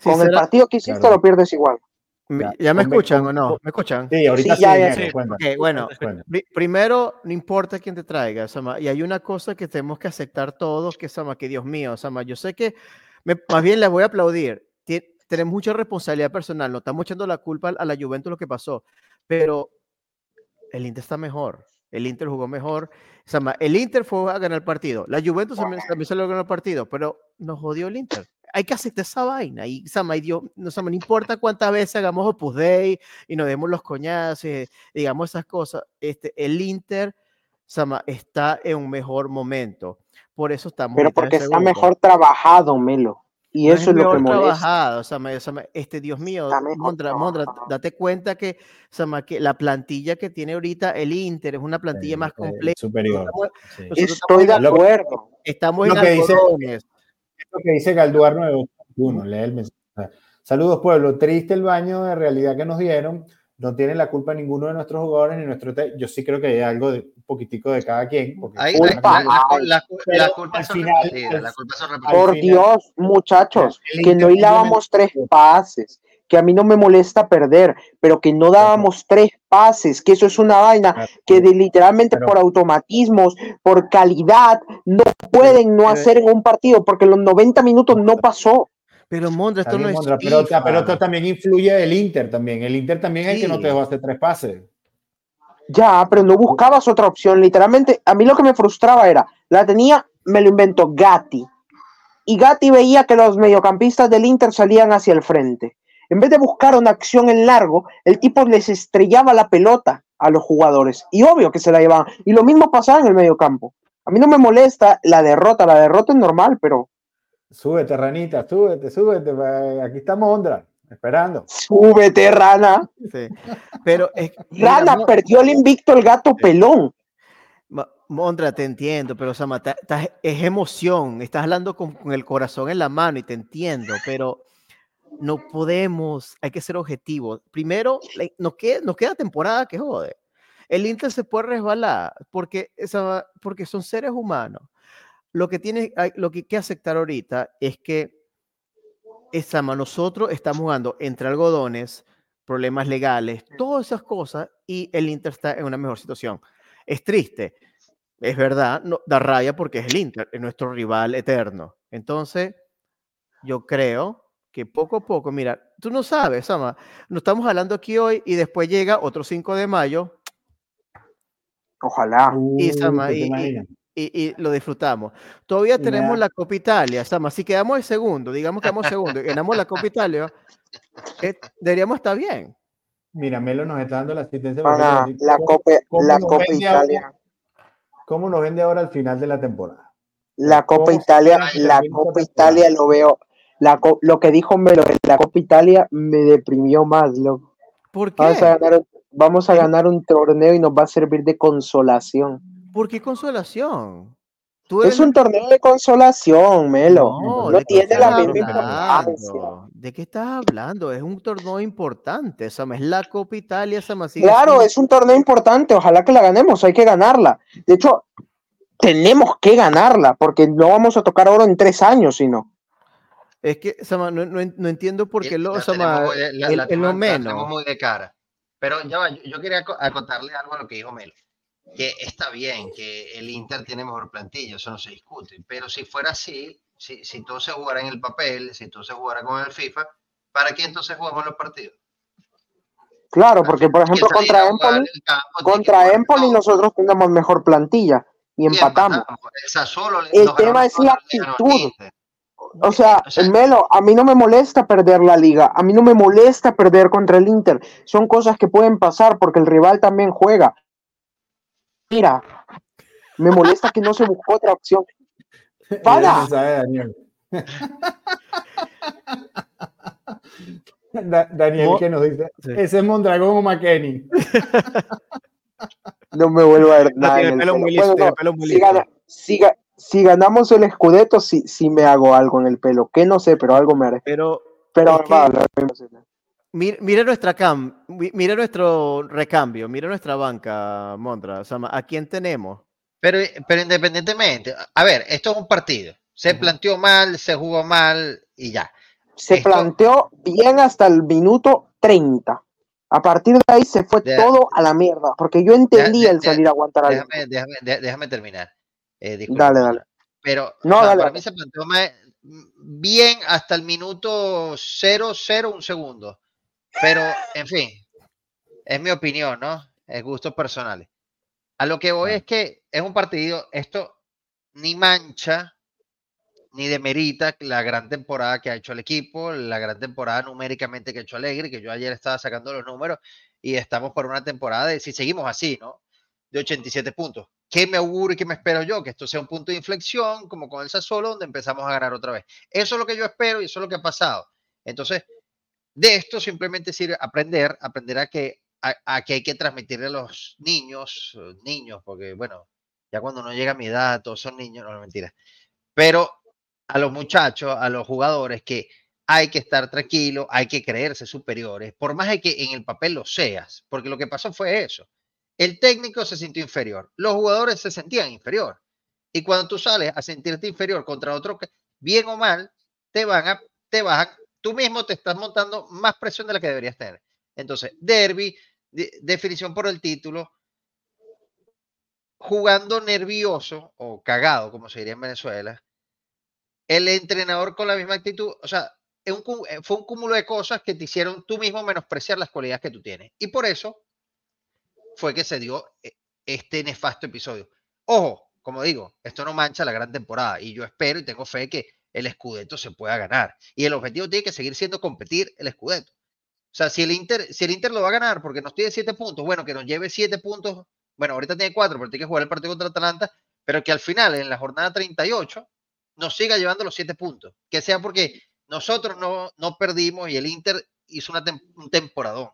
Con el partido que hiciste lo pierdes igual. ¿Ya, me escuchan o no? ¿Me escuchan? Sí, ahorita sí. Ya, sí. bueno, primero, no importa quién te traiga, Sama, y hay una cosa que tenemos que aceptar todos, que Sama, que Dios mío, Sama, yo sé que más bien les voy a aplaudir. Tenemos mucha responsabilidad personal, no estamos echando la culpa a la Juventus lo que pasó, pero el Inter está mejor. El Inter jugó mejor. Sama, el Inter fue a ganar el partido. La Juventus también, también salió a ganar el partido, pero nos jodió el Inter hay que aceptar esa vaina. Y Sama, Dios, no, no importa cuántas veces hagamos Opus Dei y nos demos los coñazos, y, digamos esas cosas, este, el Inter, Sama, está en un mejor momento. Por eso estamos. Pero porque está mejor trabajado, Melo. Y eso es, lo que molesta. trabajado, Sama, este Dios mío, Mondra, Mondra, date cuenta que, Sama, que la plantilla que tiene ahorita el Inter es una plantilla más completa. Superior. Estoy de acuerdo. Estamos en algodones lo que dice Galduar 91, lee el mensaje. Saludos, pueblo. Triste el baño de realidad que nos dieron. No tiene la culpa ninguno de nuestros jugadores ni nuestro. Yo sí creo que hay algo de un poquitico de cada quien. la, culpa Por Dios, muchachos, que no hilábamos tres pases que a mí no me molesta perder, pero que no dábamos tres pases, que eso es una vaina que literalmente por automatismos, por calidad, no pueden no hacer en un partido, porque los 90 minutos no pasó. Pero Mondra, esto no es. pero, pero, esto también influye el Inter también. El Inter también es el que no te dejó hacer tres pases. Ya, pero no buscabas otra opción. Literalmente, a mí lo que me frustraba era, la tenía, me lo inventó Gatti. Y Gatti veía que los mediocampistas del Inter salían hacia el frente. En vez de buscar una acción en largo, el tipo les estrellaba la pelota a los jugadores. Y obvio que se la llevaban. Y lo mismo pasaba en el medio campo. A mí no me molesta la derrota. La derrota es normal, pero. Súbete, ranita, súbete, súbete. Aquí estamos, Ondra, esperando. Súbete, rana. Pero Rana perdió el invicto el gato pelón. Mondra, te entiendo, pero Sama, es emoción, estás hablando con, el corazón en la mano y te entiendo, pero no podemos, hay que ser objetivos. Primero, nos queda, nos queda temporada que jode. El Inter se puede resbalar porque, porque son seres humanos. Lo que, tiene, lo que hay que aceptar ahorita es que Sama, nosotros estamos jugando entre algodones, problemas legales, todas esas cosas, y el Inter está en una mejor situación. Es triste, es verdad, no, da rabia porque es el Inter, es nuestro rival eterno. Entonces, yo creo que poco a poco, mira, tú no sabes, Sama, nos estamos hablando aquí hoy y después llega otro 5 de mayo. Ojalá. Y, Sama, y, lo disfrutamos. Todavía tenemos la Copa Italia, Sama, si quedamos el segundo, digamos que quedamos segundo, ganamos la Copa Italia, eh, deberíamos estar bien. Mira, Melo nos está dando la asistencia. Para la Copa, la Copa Italia. ¿Cómo nos vende ahora al final de la temporada? La Copa Italia, la Copa Italia lo veo. La, lo que dijo Melo, la Copa Italia me deprimió más. Loco. ¿Por qué? Vamos a, ganar, un torneo y nos va a servir de consolación. ¿Por qué consolación? es un torneo de consolación, Melo. No, tiene la misma importancia. ¿De qué estás hablando? Es un torneo importante, Sama. Es la Copa Italia, Sama. Claro, es un torneo importante. Ojalá que la ganemos. Hay que ganarla. De hecho, tenemos que ganarla porque no vamos a tocar oro en tres años, sino. Es que, Sama, no, entiendo por qué lo, el, lo menos. muy de cara. Pero ya yo, yo quería acotarle algo a lo que dijo Melo que está bien que el Inter tiene mejor plantilla, eso no se discute, pero si fuera así, si, si todo se jugara en el papel, si todo se jugara con el FIFA, ¿para qué entonces jugamos los partidos? Claro, porque por ejemplo contra Empoli, contra Empoli nosotros tenemos mejor plantilla y, empatamos. el tema es la actitud. O sea, Melo, a mí no me molesta perder la liga, a mí no me molesta perder contra el Inter. Son cosas que pueden pasar porque el rival también juega. Mira, me molesta que no se buscó otra opción. ¡Para! Daniel. Daniel, ¿qué nos dice? Ese es Mondragón o McKenny. no me vuelvo a ver nada. si, ganamos el Scudetto, sí, sí me hago algo en el pelo. Que no sé, pero algo me haré. Pero, pero Mira, nuestra cam, mira nuestro recambio, mira nuestra banca, Montra. ¿a quién tenemos? Pero, pero independientemente, a ver, esto es un partido. Se planteó mal, se jugó mal y ya. Se planteó bien hasta el minuto 30. A partir de ahí se fue todo a la mierda, porque yo entendía el salir a aguantar a déjame, déjame, déjame, terminar. Eh, dale, dale. Pero no, para mí se planteó bien hasta el minuto 0-0, un segundo. Pero, en fin, es mi opinión, ¿no? Es gustos personales. A lo que voy es que es un partido, esto ni mancha ni demerita la gran temporada que ha hecho el equipo, la gran temporada numéricamente que ha hecho Alegre, que yo ayer estaba sacando los números y estamos por una temporada de, si seguimos así, ¿no? De 87 puntos. ¿Qué me auguro y qué me espero yo? Que esto sea un punto de inflexión, como con el Sassuolo, donde empezamos a ganar otra vez. Eso es lo que yo espero y eso es lo que ha pasado. Entonces, de esto simplemente sirve aprender, aprender a que, a, que hay que transmitirle a los niños, eh, niños, porque bueno, ya cuando no llega a mi edad, todos son niños, no, es mentira, pero a los muchachos, a los jugadores que hay que estar tranquilo, hay que creerse superiores, por más de que en el papel lo seas, porque lo que pasó fue eso. El técnico se sintió inferior, los jugadores se sentían inferior. Y cuando tú sales a sentirte inferior contra otro, bien o mal, te van a, te a tú mismo te estás montando más presión de la que deberías tener. Entonces, derby, definición por el título, jugando nervioso o cagado, como se diría en Venezuela, el entrenador con la misma actitud, o sea, eh, fue un cúmulo de cosas que te hicieron tú mismo menospreciar las cualidades que tú tienes. Y por eso fue que se dio eh, este nefasto episodio. Ojo, como digo, esto no mancha la gran temporada y yo espero y tengo fe que el Scudetto se pueda ganar. Y el objetivo tiene que seguir siendo competir el Scudetto. O sea, si el Inter, si el Inter lo va a ganar porque nos tiene siete puntos, bueno, que nos lleve siete puntos. Bueno, ahorita tiene cuatro, pero tiene que jugar el partido contra Atalanta, pero que al final, en la jornada 38, nos siga llevando los siete puntos. Que sea porque nosotros no, no perdimos y el Inter hizo una un temporadón.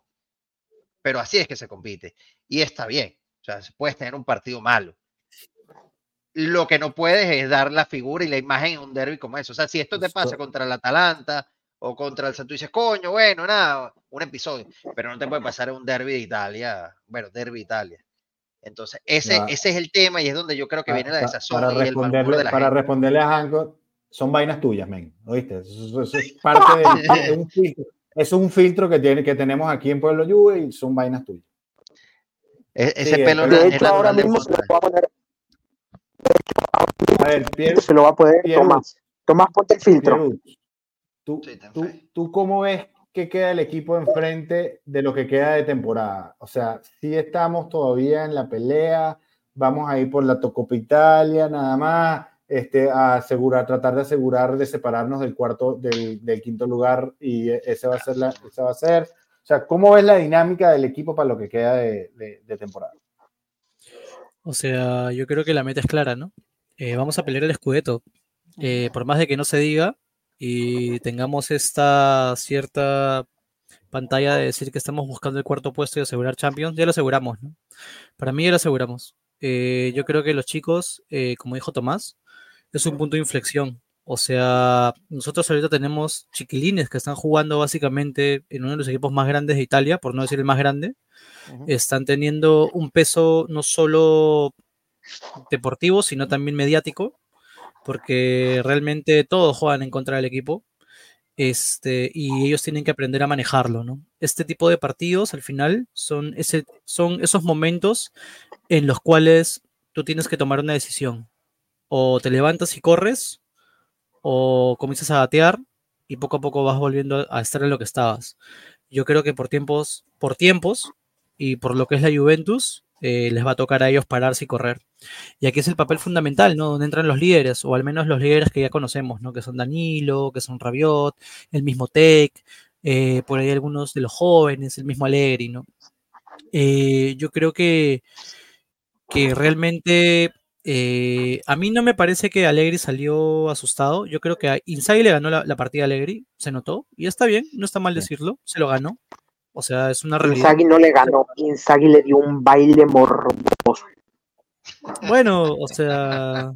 Pero así es que se compite. Y está bien. O sea, se puede tener un partido malo. Lo que no puedes es dar la figura y la imagen en un derby como eso. O sea, si esto te pasa contra el Atalanta o contra el Santo dices, coño, bueno, nada, un episodio, pero no te puede pasar en un derby de Italia, bueno, derby de Italia. Entonces, ese, ese es el tema y es donde yo creo que viene la desazón para y el responderle, de la Para responderle a Hanco, son vainas tuyas, men, ¿oíste? Eso, es parte de, un filtro. Es un filtro que, tiene, que tenemos aquí en Pueblo Juve y son vainas tuyas. E, ese pelo de hecho, ahora mismo se lo va a poner. A ver, Pierre, se lo va a poder Tomás. Tomás, ponte el filtro. ¿tú, tú, ¿Tú cómo ves que queda el equipo enfrente de lo que queda de temporada? O sea, si estamos todavía en la pelea, vamos a ir por la Tocopa Italia, nada más, este, a asegurar, tratar de asegurar de separarnos del cuarto, del, quinto lugar y ese va a ser la, ese va a ser. O sea, ¿cómo ves la dinámica del equipo para lo que queda de, temporada? O sea, yo creo que la meta es clara, ¿no? Eh, vamos a pelear el Scudetto. Eh, por más de que no se diga, y tengamos esta cierta pantalla de decir que estamos buscando el cuarto puesto y asegurar Champions, ya lo aseguramos, ¿no? Para mí ya lo aseguramos. Eh, yo creo que los chicos, como dijo Tomás, es un punto de inflexión. O sea, nosotros ahorita tenemos chiquilines que están jugando básicamente en uno de los equipos más grandes de Italia, por no decir el más grande. Están teniendo un peso no solo deportivo, sino también mediático porque realmente todos juegan en contra del equipo. Este, y ellos tienen que aprender a manejarlo, ¿no? Este tipo de partidos al final son, ese, son esos momentos en los cuales tú tienes que tomar una decisión. O te levantas y corres, o comienzas a batear y poco a poco vas volviendo a estar en lo que estabas. Yo creo que por tiempos, por tiempos y por lo que es la Juventus, eh, les va a tocar a ellos pararse y correr. Y aquí es el papel fundamental, ¿no? Donde entran los líderes, o al menos los líderes que ya conocemos, ¿no? Que son Danilo, que son Rabiot, el mismo Tech, eh, por ahí algunos de los jóvenes, el mismo Allegri, ¿no? Eh, yo creo que, que realmente a mí no me parece que Allegri salió asustado. Yo creo que a Inzaghi le ganó la, partida a Allegri, se notó, y está bien, no está mal decirlo, se lo ganó. O sea, es una realidad. Inzaghi no le ganó, Inzaghi le dio un baile morboso. Bueno, o sea,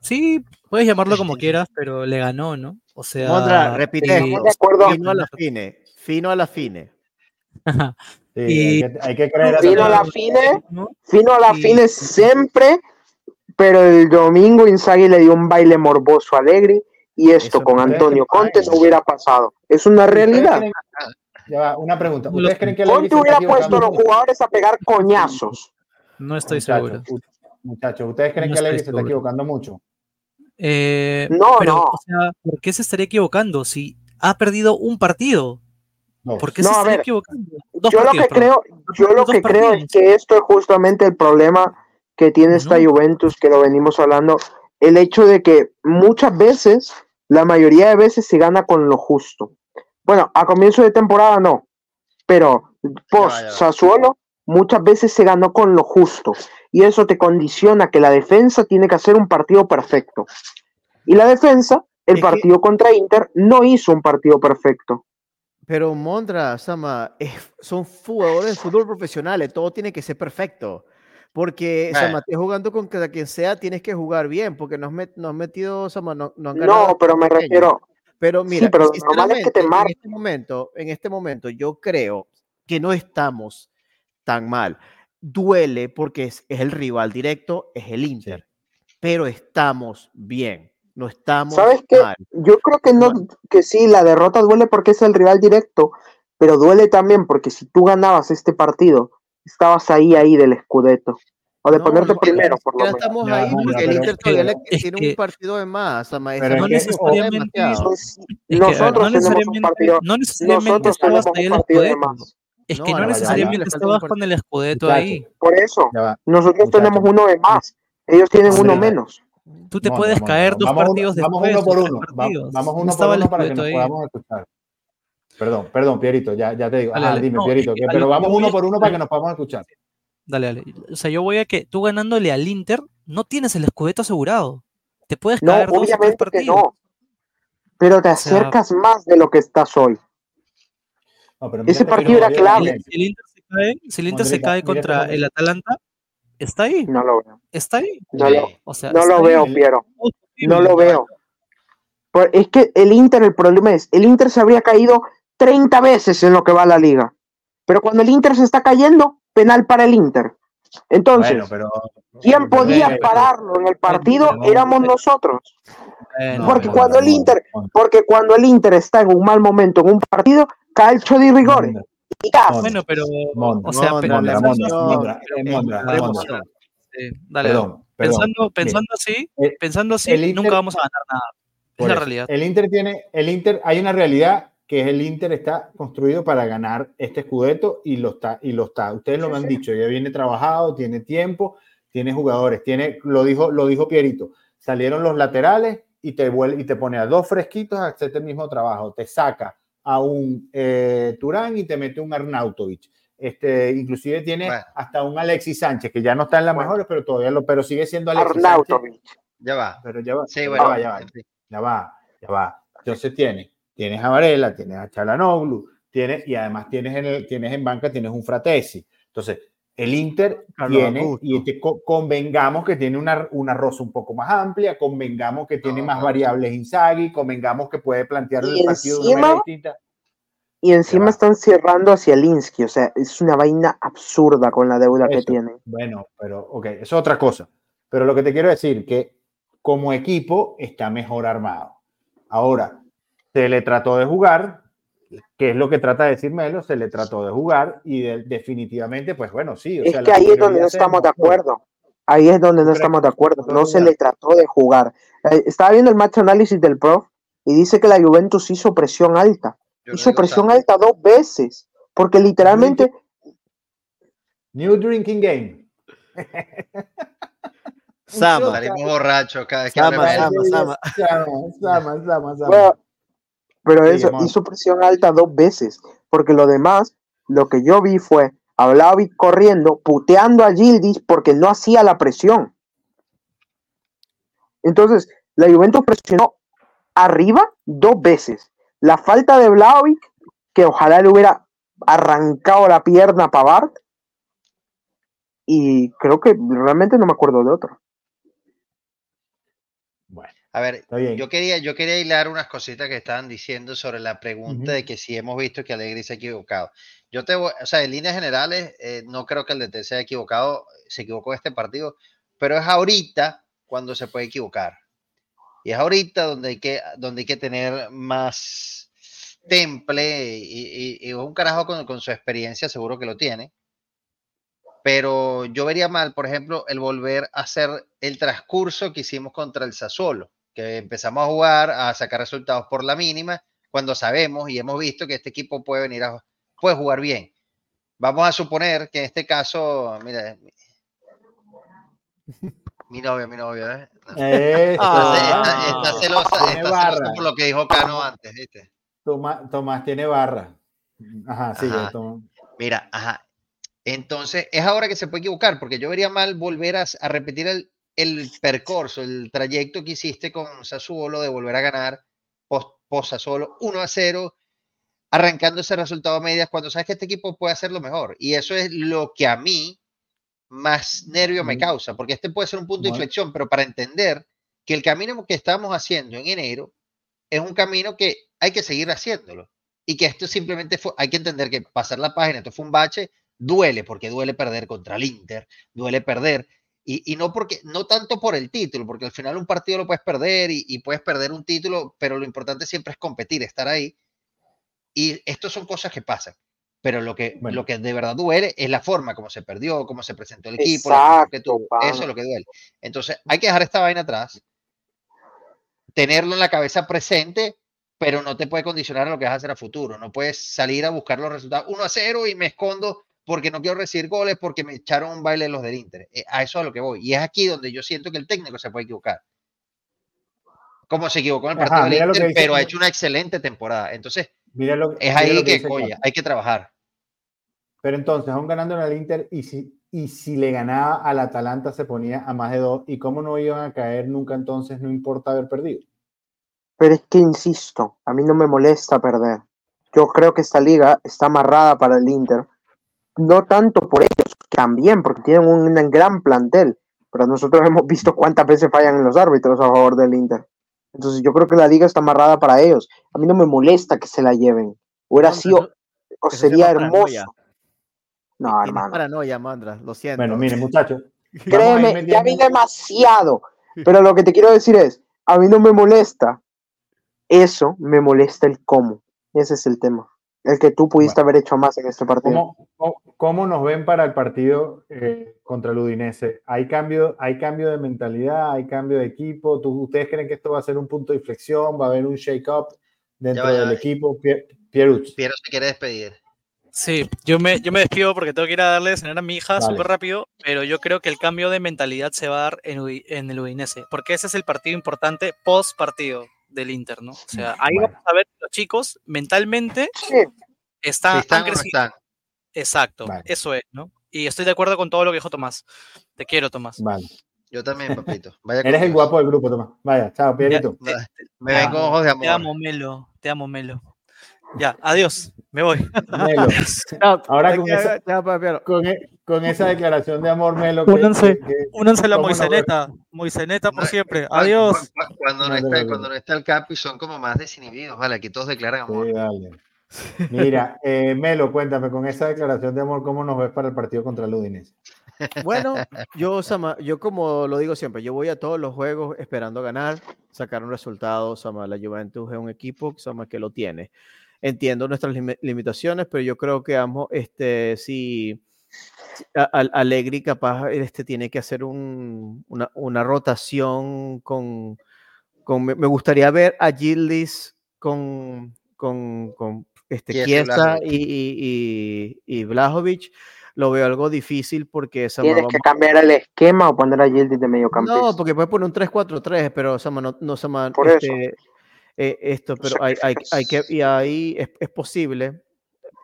sí, puedes llamarlo como quieras, pero le ganó, ¿no? O sea, Mondra, repite, eh, fino a la fine, fino a la fine. sí, hay, que, creer fino a la fine, fino a la fine siempre, pero el domingo Inzaghi le dio un baile morboso a Alegre y esto con Antonio Conte no hubiera pasado. Es una realidad. Ya una pregunta. ¿Ustedes creen que Conte hubiera puesto a los jugadores a pegar coñazos? No estoy seguro. Muchachos, ¿ustedes creen que Allegri se está equivocando mucho? Eh, no, pero, O sea, ¿por qué se estaría equivocando si ha perdido un partido? ¿Por qué se estaría equivocando? yo lo que creo, yo lo que creo es que esto es justamente el problema que tiene esta Juventus, que lo venimos hablando, el hecho de que muchas veces, la mayoría de veces se gana con lo justo. Bueno, a comienzo de temporada no, pero post Sassuolo muchas veces se ganó con lo justo y eso te condiciona que la defensa tiene que hacer un partido perfecto. Y la defensa, el partido contra Inter, no hizo un partido perfecto. Pero Mondra, Sama, son jugadores de fútbol profesionales, todo tiene que ser perfecto. Porque, Sama, estés jugando con quien sea, tienes que jugar bien, porque no has, metido, no, no, no pero me refiero, pero mira, pero que te en este momento, en este momento, yo creo que no estamos tan mal. Duele porque es, el rival directo, es el Inter, pero estamos bien. No estamos ¿Sabes qué? Yo creo que no, que sí, la derrota duele porque es el rival directo, pero duele también porque si tú ganabas este partido, estabas ahí, ahí del Scudetto. O de ponerte primero, por lo menos. estamos ahí porque el Inter todavía tiene un partido de más. Pero no necesariamente. Nosotros tenemos un partido. No necesariamente estabas ahí el Scudetto. Es que no, necesariamente estabas con el Scudetto ahí. Por eso, nosotros tenemos uno de más. Ellos tienen uno menos. Tú te puedes caer dos partidos después. Vamos uno por uno. Vamos uno por uno para que nos podamos escuchar. Perdón, perdón, Pierito, ya, ya te digo. Ah, dime, Pierito, pero vamos uno por uno para que nos podamos escuchar. Dale, dale. O sea, yo voy a que tú ganándole al Inter no tienes el escudeto asegurado. Te puedes caer no, obviamente que no. Pero te acercas más de lo que estás hoy. Ese partido era clave. Si el Inter se cae, si el Inter se cae contra el Atalanta, Está ahí. No lo veo. Está ahí. No lo, O sea, no lo ahí. veo, Piero. No lo veo. Es que el Inter, el problema es, el Inter se habría caído 30 veces en lo que va la liga. Pero cuando el Inter se está cayendo, penal para el Inter. Entonces, Bueno, pero. ¿quién pero- podía pero- pararlo en el partido? Éramos nosotros. Bueno, Porque cuando el Inter, no, porque cuando el Inter está en un mal momento en un partido, calcio di rigore. no, Y gas. no, Bueno, pero. Mondra, O sea, eh, pensando, pensando así, eh, pensando así, nunca vamos a ganar nada. Es la realidad. El Inter tiene, el Inter, hay una realidad que es el Inter está construido para ganar este Scudetto y lo está, y lo está. Ustedes lo Sí, han sí. dicho, ya viene trabajado, tiene tiempo, tiene jugadores, tiene, lo dijo, lo dijo Pierito, salieron los laterales y te vuelve, y te pone a dos fresquitos a hacer el mismo trabajo, te saca a un eh, Turán y te mete un Arnautovic. Este, inclusive tiene Bueno. hasta un Alexis Sánchez, que ya no está en las Bueno. mejores, pero todavía lo, pero sigue siendo Alexis Sánchez. Arnautovic. Ya va. Pero ya va, Sí, ya bueno. va, ya va ya va, ya va. Entonces tienes, tienes a Varela, tienes a Chalanoglu, tienes, y además tienes en, el, tienes en banca, tienes un Fratesi. Entonces, el Inter Carlos tiene, Augusto. y este, co- convengamos que tiene una, una rosa un poco más amplia, convengamos que tiene No, más no. variables Inzaghi, convengamos que puede plantear el partido de una encima- manera distinta. Y encima están cerrando hacia Linsky. O sea, es una vaina absurda con la deuda que Eso. tienen. Bueno, pero ok, eso es otra cosa. Pero lo que te quiero decir que como equipo está mejor armado. Ahora, se le trató de jugar, que es lo que trata de decir Melo, se le trató de jugar y de- definitivamente, pues bueno, sí. o Es sea, que ahí es donde no estamos de acuerdo. Ahí es donde no ¿Tú crees estamos de acuerdo. No se le trató de jugar. Eh, estaba viendo el match análisis del Pro y dice que la Juventus hizo presión alta. Yo hizo presión alta dos veces. Porque literalmente New Drinking Game. Sama. Salimos borrachos cada vez que Sama. Sama, Sama. Sama, Sama, Sama, Sama. Bueno, pero eso hizo presión alta dos veces, porque lo demás, lo que yo vi fue a Vlahovic corriendo, puteando a Gildis porque no hacía la presión. Entonces, la Juventus presionó arriba dos veces. La falta de Vlahovic, que ojalá le hubiera arrancado la pierna a Pavard, y creo que realmente no me acuerdo de otro. A ver, yo quería, yo quería hilar unas cositas que estaban diciendo sobre la pregunta de que si hemos visto que Allegri se ha equivocado. Yo te voy, o sea, en líneas generales, eh, no creo que el DT se haya equivocado, se equivocó en este partido, pero es ahorita cuando se puede equivocar. Y es ahorita donde hay que, donde hay que tener más temple y, y- y un carajo con, con su experiencia, seguro que lo tiene. Pero yo vería mal, por ejemplo, el volver a hacer el transcurso que hicimos contra el Sassuolo, que empezamos a jugar, a sacar resultados por la mínima, cuando sabemos y hemos visto que este equipo puede venir a puede jugar bien. Vamos a suponer que en este caso, mira, mi, mi novia, mi novia, ¿eh? Está, está- está celosa, está por lo que dijo Cano antes, ¿viste? Tomás, Tomás tiene barra. Ajá, sí, Ajá. Tomás. Mira, ajá. Entonces, es ahora que se puede equivocar, porque yo vería mal volver a, a repetir el, el percorso, el trayecto que hiciste con Sassuolo de volver a ganar post, post Sassuolo 1 a 0, arrancando ese resultado a medias cuando sabes que este equipo puede hacerlo mejor. Y eso es lo que a mí más nervio me causa, porque este puede ser un punto de inflexión, pero para entender que el camino que estamos haciendo en enero es un camino que hay que seguir haciéndolo. Y que esto simplemente fue, hay que entender que pasar la página, esto fue un bache, duele, porque duele perder contra el Inter, duele perder, y, y no porque, no tanto por el título, porque al final un partido lo puedes perder y, y puedes perder un título, pero lo importante siempre es competir, estar ahí. Y esto son cosas que pasan. Pero lo que, Bueno. lo que de verdad duele es la forma como se perdió, cómo se presentó el equipo, que. Eso es lo que duele. Entonces, hay que dejar esta vaina atrás, tenerlo en la cabeza presente, pero no te puede condicionar a lo que vas a hacer a futuro. No puedes salir a buscar los resultados 1 a 0 y me escondo porque no quiero recibir goles, porque me echaron un baile los del Inter. Eh, A eso es a lo que voy. Y es aquí donde yo siento que el técnico se puede equivocar. Como se equivocó en el Ajá, partido del Inter, dice- pero ha hecho una excelente temporada. Entonces, Mira lo, es mira ahí lo que, hay que trabajar. Pero entonces, aún ganando en el Inter, y si, y si le ganaba al Atalanta, se ponía a más de dos. ¿Y cómo no iban a caer nunca entonces? No importa haber perdido. Pero es que insisto, a mí no me molesta perder. Yo creo que esta liga está amarrada para el Inter. No tanto por ellos, también, porque tienen un, gran plantel, pero nosotros hemos visto cuántas veces fallan los árbitros a favor del Inter. Entonces yo creo que la liga está amarrada para ellos. A mí no me molesta que se la lleven. Hubiera sido, o sería hermoso. No, hermano. Paranoia, Mandra, lo siento. Bueno, miren, muchachos. Créeme, ya vi demasiado. Pero lo que te quiero decir es, a mí no me molesta. Eso me molesta el cómo. Ese es el tema. El que tú pudiste haber hecho más en este partido. ¿Cómo, nos ven para el partido eh, contra el Udinese? ¿Hay cambio, ¿Hay cambio de mentalidad? ¿Hay cambio de equipo? ¿Ustedes creen que esto va a ser un punto de inflexión? ¿Va a haber un shake-up dentro del equipo? Piero se quiere despedir. Sí, yo me, yo me despido porque tengo que ir a darle de cenar a mi hija súper rápido, pero yo creo que el cambio de mentalidad se va a dar en, en, el Udinese, porque ese es el partido importante post partido del Inter, ¿no? O sea, ahí vamos a ver los chicos mentalmente están, Exacto, eso es, ¿no? Y estoy de acuerdo con todo lo que dijo Tomás. Te quiero, Tomás. Vale. Yo también, papito. Eres el guapo del grupo, Tomás. Vaya, chao, Pierito. Me ven con ojos de amor. Te amo, Melo. Te amo, Melo. Ya, adiós. Me voy. Melo. Ahora con esa, e, con, esa, declaración de amor, Melo. Únanse, únanse la Moiseneta. Moiseneta por siempre. Adiós. Cuando no, está, cuando no está el Capi son como más desinhibidos, ¿vale? Aquí todos declaran amor. Mira, eh, Melo, cuéntame, con esa declaración de amor, ¿cómo nos ves para el partido contra el Udinese? Bueno, yo, yo como lo digo siempre, yo voy a todos los juegos esperando ganar, sacar un resultado. Sama, la Juventus es un equipo Sama, que lo tiene. Entiendo nuestras limitaciones, pero yo creo que ambos, este, si Alegri capaz este, tiene que hacer un, una, una, rotación con, con, me gustaría ver a Gildis con, con, con este, Kiesa y, y, y, Blajovic lo veo algo difícil porque Tienes que cambiar el esquema o poner a Gildis de medio campo. No, porque puedes poner un 3-4-3, pero Sama, no, no Sama, este. Eh, esto, pero hay, hay, hay, que, y ahí es, es, posible,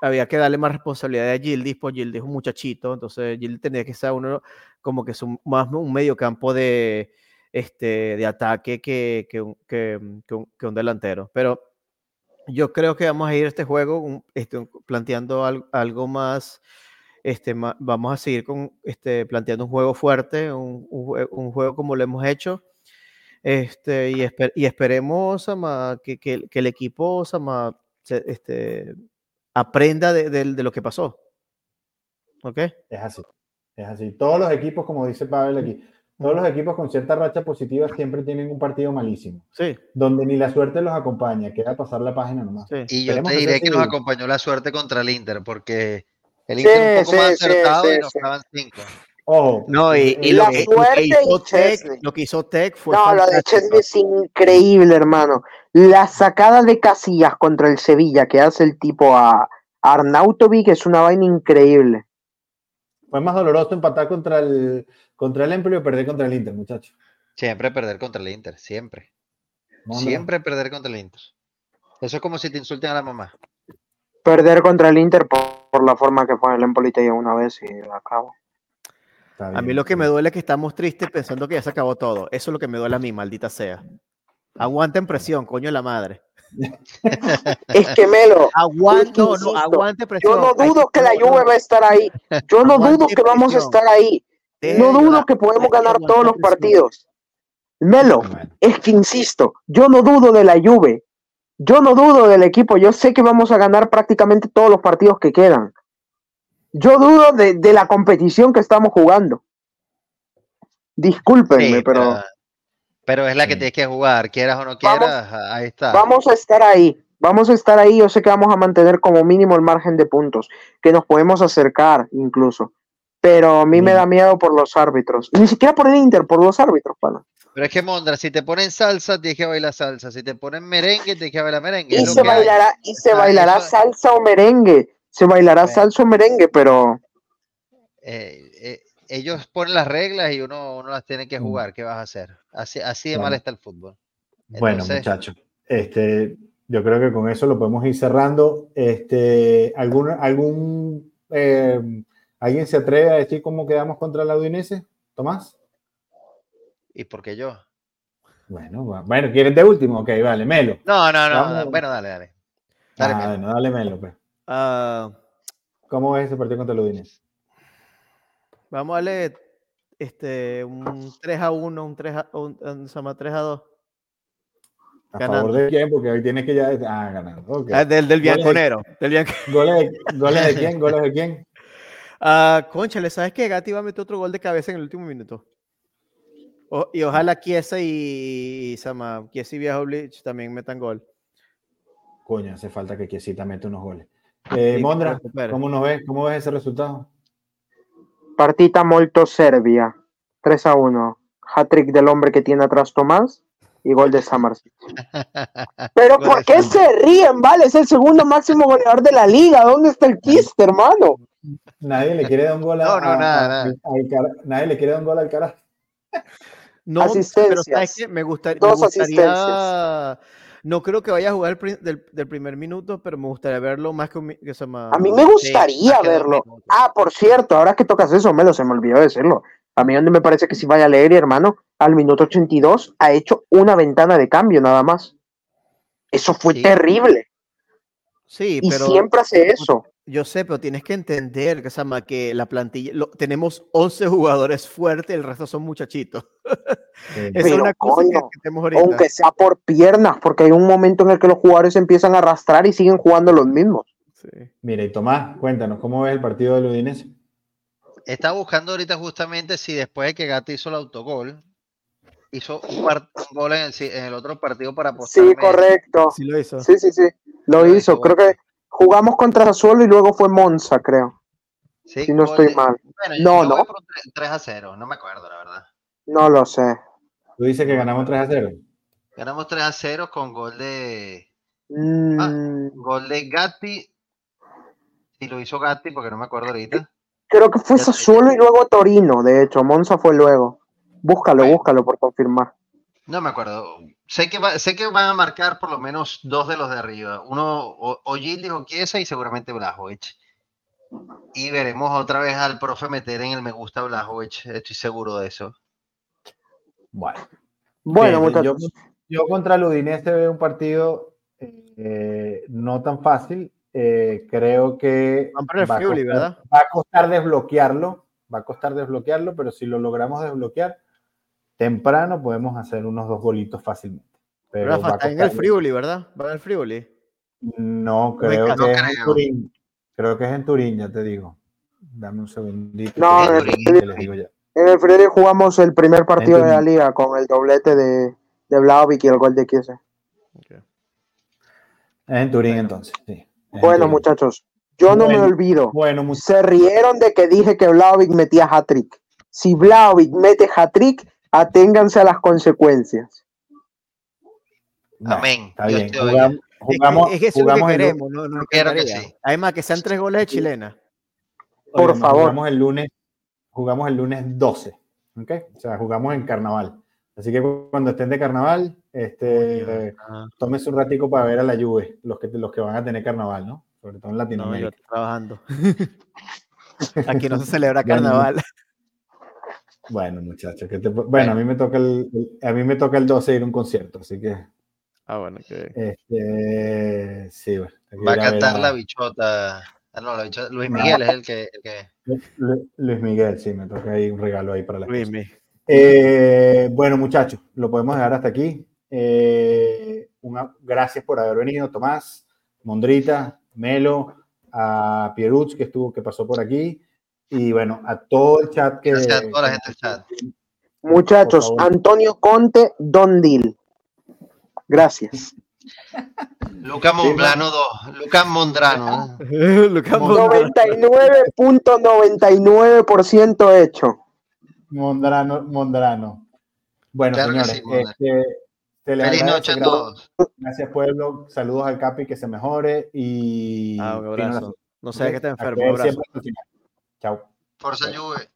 había que darle más responsabilidad a Gildis, pues Gildis es un muchachito, entonces Gildis tenía que ser uno como que es un, más un medio campo de, este, de ataque que, que, que, que un, un delantero, pero yo creo que vamos a ir a este juego este, planteando algo, más, este, vamos a seguir con, este, planteando un juego fuerte, un, un, juego como lo hemos hecho, este, y, y esperemos que, que, que, el equipo este, aprenda de, de, de, lo que pasó. ¿Ok? Es así, es así. Todos los equipos, como dice Pavel aquí, todos los equipos con cierta racha positiva siempre tienen un partido malísimo. Sí. Donde ni la suerte los acompaña, queda pasar la página nomás. Y yo te diré que, nos acompañó la suerte contra el Inter, porque el Inter un poco más acertado y nos quedaban cinco. Ojo. No, y, lo, que, hizo Tech, lo, que, hizo Tech, fue. No, lo de Chesney es increíble, hermano. La sacada de Casillas contra el Sevilla que hace el tipo a Arnautovic es una vaina increíble. Fue más doloroso empatar contra el, contra el Empoli o perder contra el Inter, muchachos. Siempre perder contra el Inter, siempre. Siempre perder contra el Inter. Eso es como si te insulten a la mamá. Perder contra el Inter por, la forma que fue el Empoli te una vez y acabo. A mí lo que me duele es que estamos tristes pensando que ya se acabó todo. Eso es lo que me duele a mí, maldita sea. Aguanten presión, coño de la madre. es que Melo. Aguanto, no, aguante presión. Yo no dudo que la Juve va a estar ahí. Yo no dudo que vamos a estar ahí. No dudo que podemos ganar todos los partidos. Melo, es que insisto, yo no dudo de la Juve. Yo no dudo del equipo. Yo sé que vamos a ganar prácticamente todos los partidos que quedan. Yo dudo de, de la competición que estamos jugando. Discúlpenme, pero, pero. es la que tienes que jugar, quieras o no quieras, ahí está. Vamos a estar ahí. Vamos a estar ahí. Yo sé que vamos a mantener como mínimo el margen de puntos, que nos podemos acercar incluso. Pero a mí me da miedo por los árbitros. Ni siquiera por el Inter, por los árbitros, pana. Pero es que Mondra, si te ponen salsa, tienes que bailar salsa. Si te ponen merengue, tienes que bailar merengue. Y se bailará, y se bailará salsa o merengue se bailará salsa o merengue, pero... Eh, eh, ellos ponen las reglas y uno, uno, las tiene que mm. jugar. ¿Qué vas a hacer? Así, así de mal está el fútbol. bueno, muchachos, este, yo creo que con eso lo podemos ir cerrando. Este, ¿algún, algún, eh, ¿Alguien se atreve a decir cómo quedamos contra la Udinese? Tomás. ¿Y por qué yo? Bueno, bueno, ¿quieres de último? Ok, vale, Melo. No, no, no. Bueno, dale, dale. Dale, ah, dale Melo, pues. Uh, ¿Cómo es ese partido contra el Udinese? Vamos a darle este, un 3 a 1, un 3 a, un, 3 a 2. ¿A favor de quién? Porque hoy tienes que ya. Ah, ganar. Okay. Ah, del, del bianconero. Del bian... ¿Goles, de, ¿Goles de quién? ¿Goles de quién? Ah, conchale, ¿sabes que Gatti va a meter otro gol de cabeza en el último minuto? O, y ojalá Kiesa y, Sama, Kiesa y Viejo Bleach también metan gol. Coño, hace falta que Kiesita meta unos goles. Eh, Mondra, ¿cómo nos ves? ¿Cómo ves ese resultado? Partita molto Serbia. 3 a 1. Hat-trick del hombre que tiene atrás Tomás y gol de Samars. Pero ¿por qué se ríen, vale? Es el segundo máximo goleador de la liga. ¿Dónde está el Kist, hermano? Nadie le quiere dar un gol a, no, no, nada, nada. nadie le quiere dar un gol al carajo. No, pero ¿sabes qué? Me, gustaría, me gustaría no creo que vaya a jugar del, del, primer minuto, pero me gustaría verlo más que, que se A mí me gustaría verlo. Ah, por cierto, ahora que tocas eso, Melo, se me olvidó decirlo. A mí donde me parece que si vaya a leer, hermano, al minuto 82 ha hecho una ventana de cambio nada más. Eso fue terrible. Sí, y siempre hace eso. Yo sé, pero tienes que entender que, que la plantilla, tenemos 11 jugadores fuertes, el resto son muchachitos. es una cosa que, Aunque sea por piernas, porque hay un momento en el que los jugadores empiezan a arrastrar y siguen jugando los mismos. Sí. Mira, y Tomás, cuéntanos, ¿cómo ves el partido del Udinese? Está buscando ahorita justamente si después de que Gatti hizo el autogol, hizo un, gol en el, otro partido para apostar. Sí, correcto. Sí, lo hizo. Sí, sí, sí. Lo, hizo. Creo que Jugamos contra Sassuolo y luego fue Monza, creo. Sí, si no estoy mal. no, no. 3 a 0, no me acuerdo, la verdad. No lo sé. ¿Tú dices que ganamos 3 a 0? Ganamos 3 a 0 con gol de. Ah, mm. gol de Gatti. Si lo hizo Gatti, porque no me acuerdo ahorita. Creo que fue Sassuolo y luego Torino, de hecho. Monza fue luego. Búscalo, búscalo por confirmar. No me acuerdo. Sé que, sé que van a marcar por lo menos dos de los de arriba. Uno, o, Gil dijo Kiesa y seguramente Blajovic. Y veremos otra vez al profe meter en el me gusta Blajovic. Estoy seguro de eso. Bueno. Bueno, yo, contra el Udinese veo un partido eh, no tan fácil. Eh, creo que va, a costar desbloquearlo. Va a costar desbloquearlo, pero si lo logramos desbloquear temprano podemos hacer unos dos golitos fácilmente. Pero está en el Friuli, ¿verdad? ¿Va en el Friuli? No, creo que es en Turín. Creo que es en Turín, ya te digo. Dame un segundito. No, en el, Friuli jugamos el primer partido de la liga con el doblete de, de Vlaovic y el gol de Kiese. Es en Turín entonces, sí. Bueno, muchachos, yo no me olvido. Bueno, Se rieron de que dije que Vlaovic metía hat-trick. Si Vlaovic mete hat-trick, aténganse a las consecuencias. Amén. Está bien. Jugamos, jugamos, es, que eso jugamos es lo que queremos, no, no quiero que sí. Además, que sean tres goles de chilena. Por favor. Jugamos el lunes, jugamos el lunes 12. ¿ok? O sea, jugamos en carnaval. Así que cuando estén de carnaval, este, tómense un ratico para ver a la Juve, los que, los que van a tener carnaval, ¿no? Sobre todo en Latinoamérica. No, yo trabajando. Aquí no se celebra carnaval. Bueno, muchachos, bueno, a mí me toca el, a mí me toca el 12 ir a un concierto, así que. Ah, bueno, que. Este, sí, Va a cantar la bichota. Ah, no, la bichota. Luis Miguel es el que, el que. Luis Miguel, sí, me toca ahí un regalo ahí para la Luis eh, Bueno, muchachos, lo podemos dejar hasta aquí. Eh, una, gracias por haber venido, Tomás, Mondrita, Melo, a Pierutz que estuvo, que pasó por aquí. Y bueno, a todo el chat que. Gracias a toda la gente del chat. Muchachos, Antonio Conte, Don Dil. Gracias. Lucas Mondrano 2. Lucas Mondrano. 99.99% hecho. Mondrano, Mondrano. Bueno, señores, este, Feliz noche a todos. Gracias, pueblo. Saludos al Capi, que se mejore. Y. Ah, un abrazo. No sé que está enfermo. Chao. Forza Juve.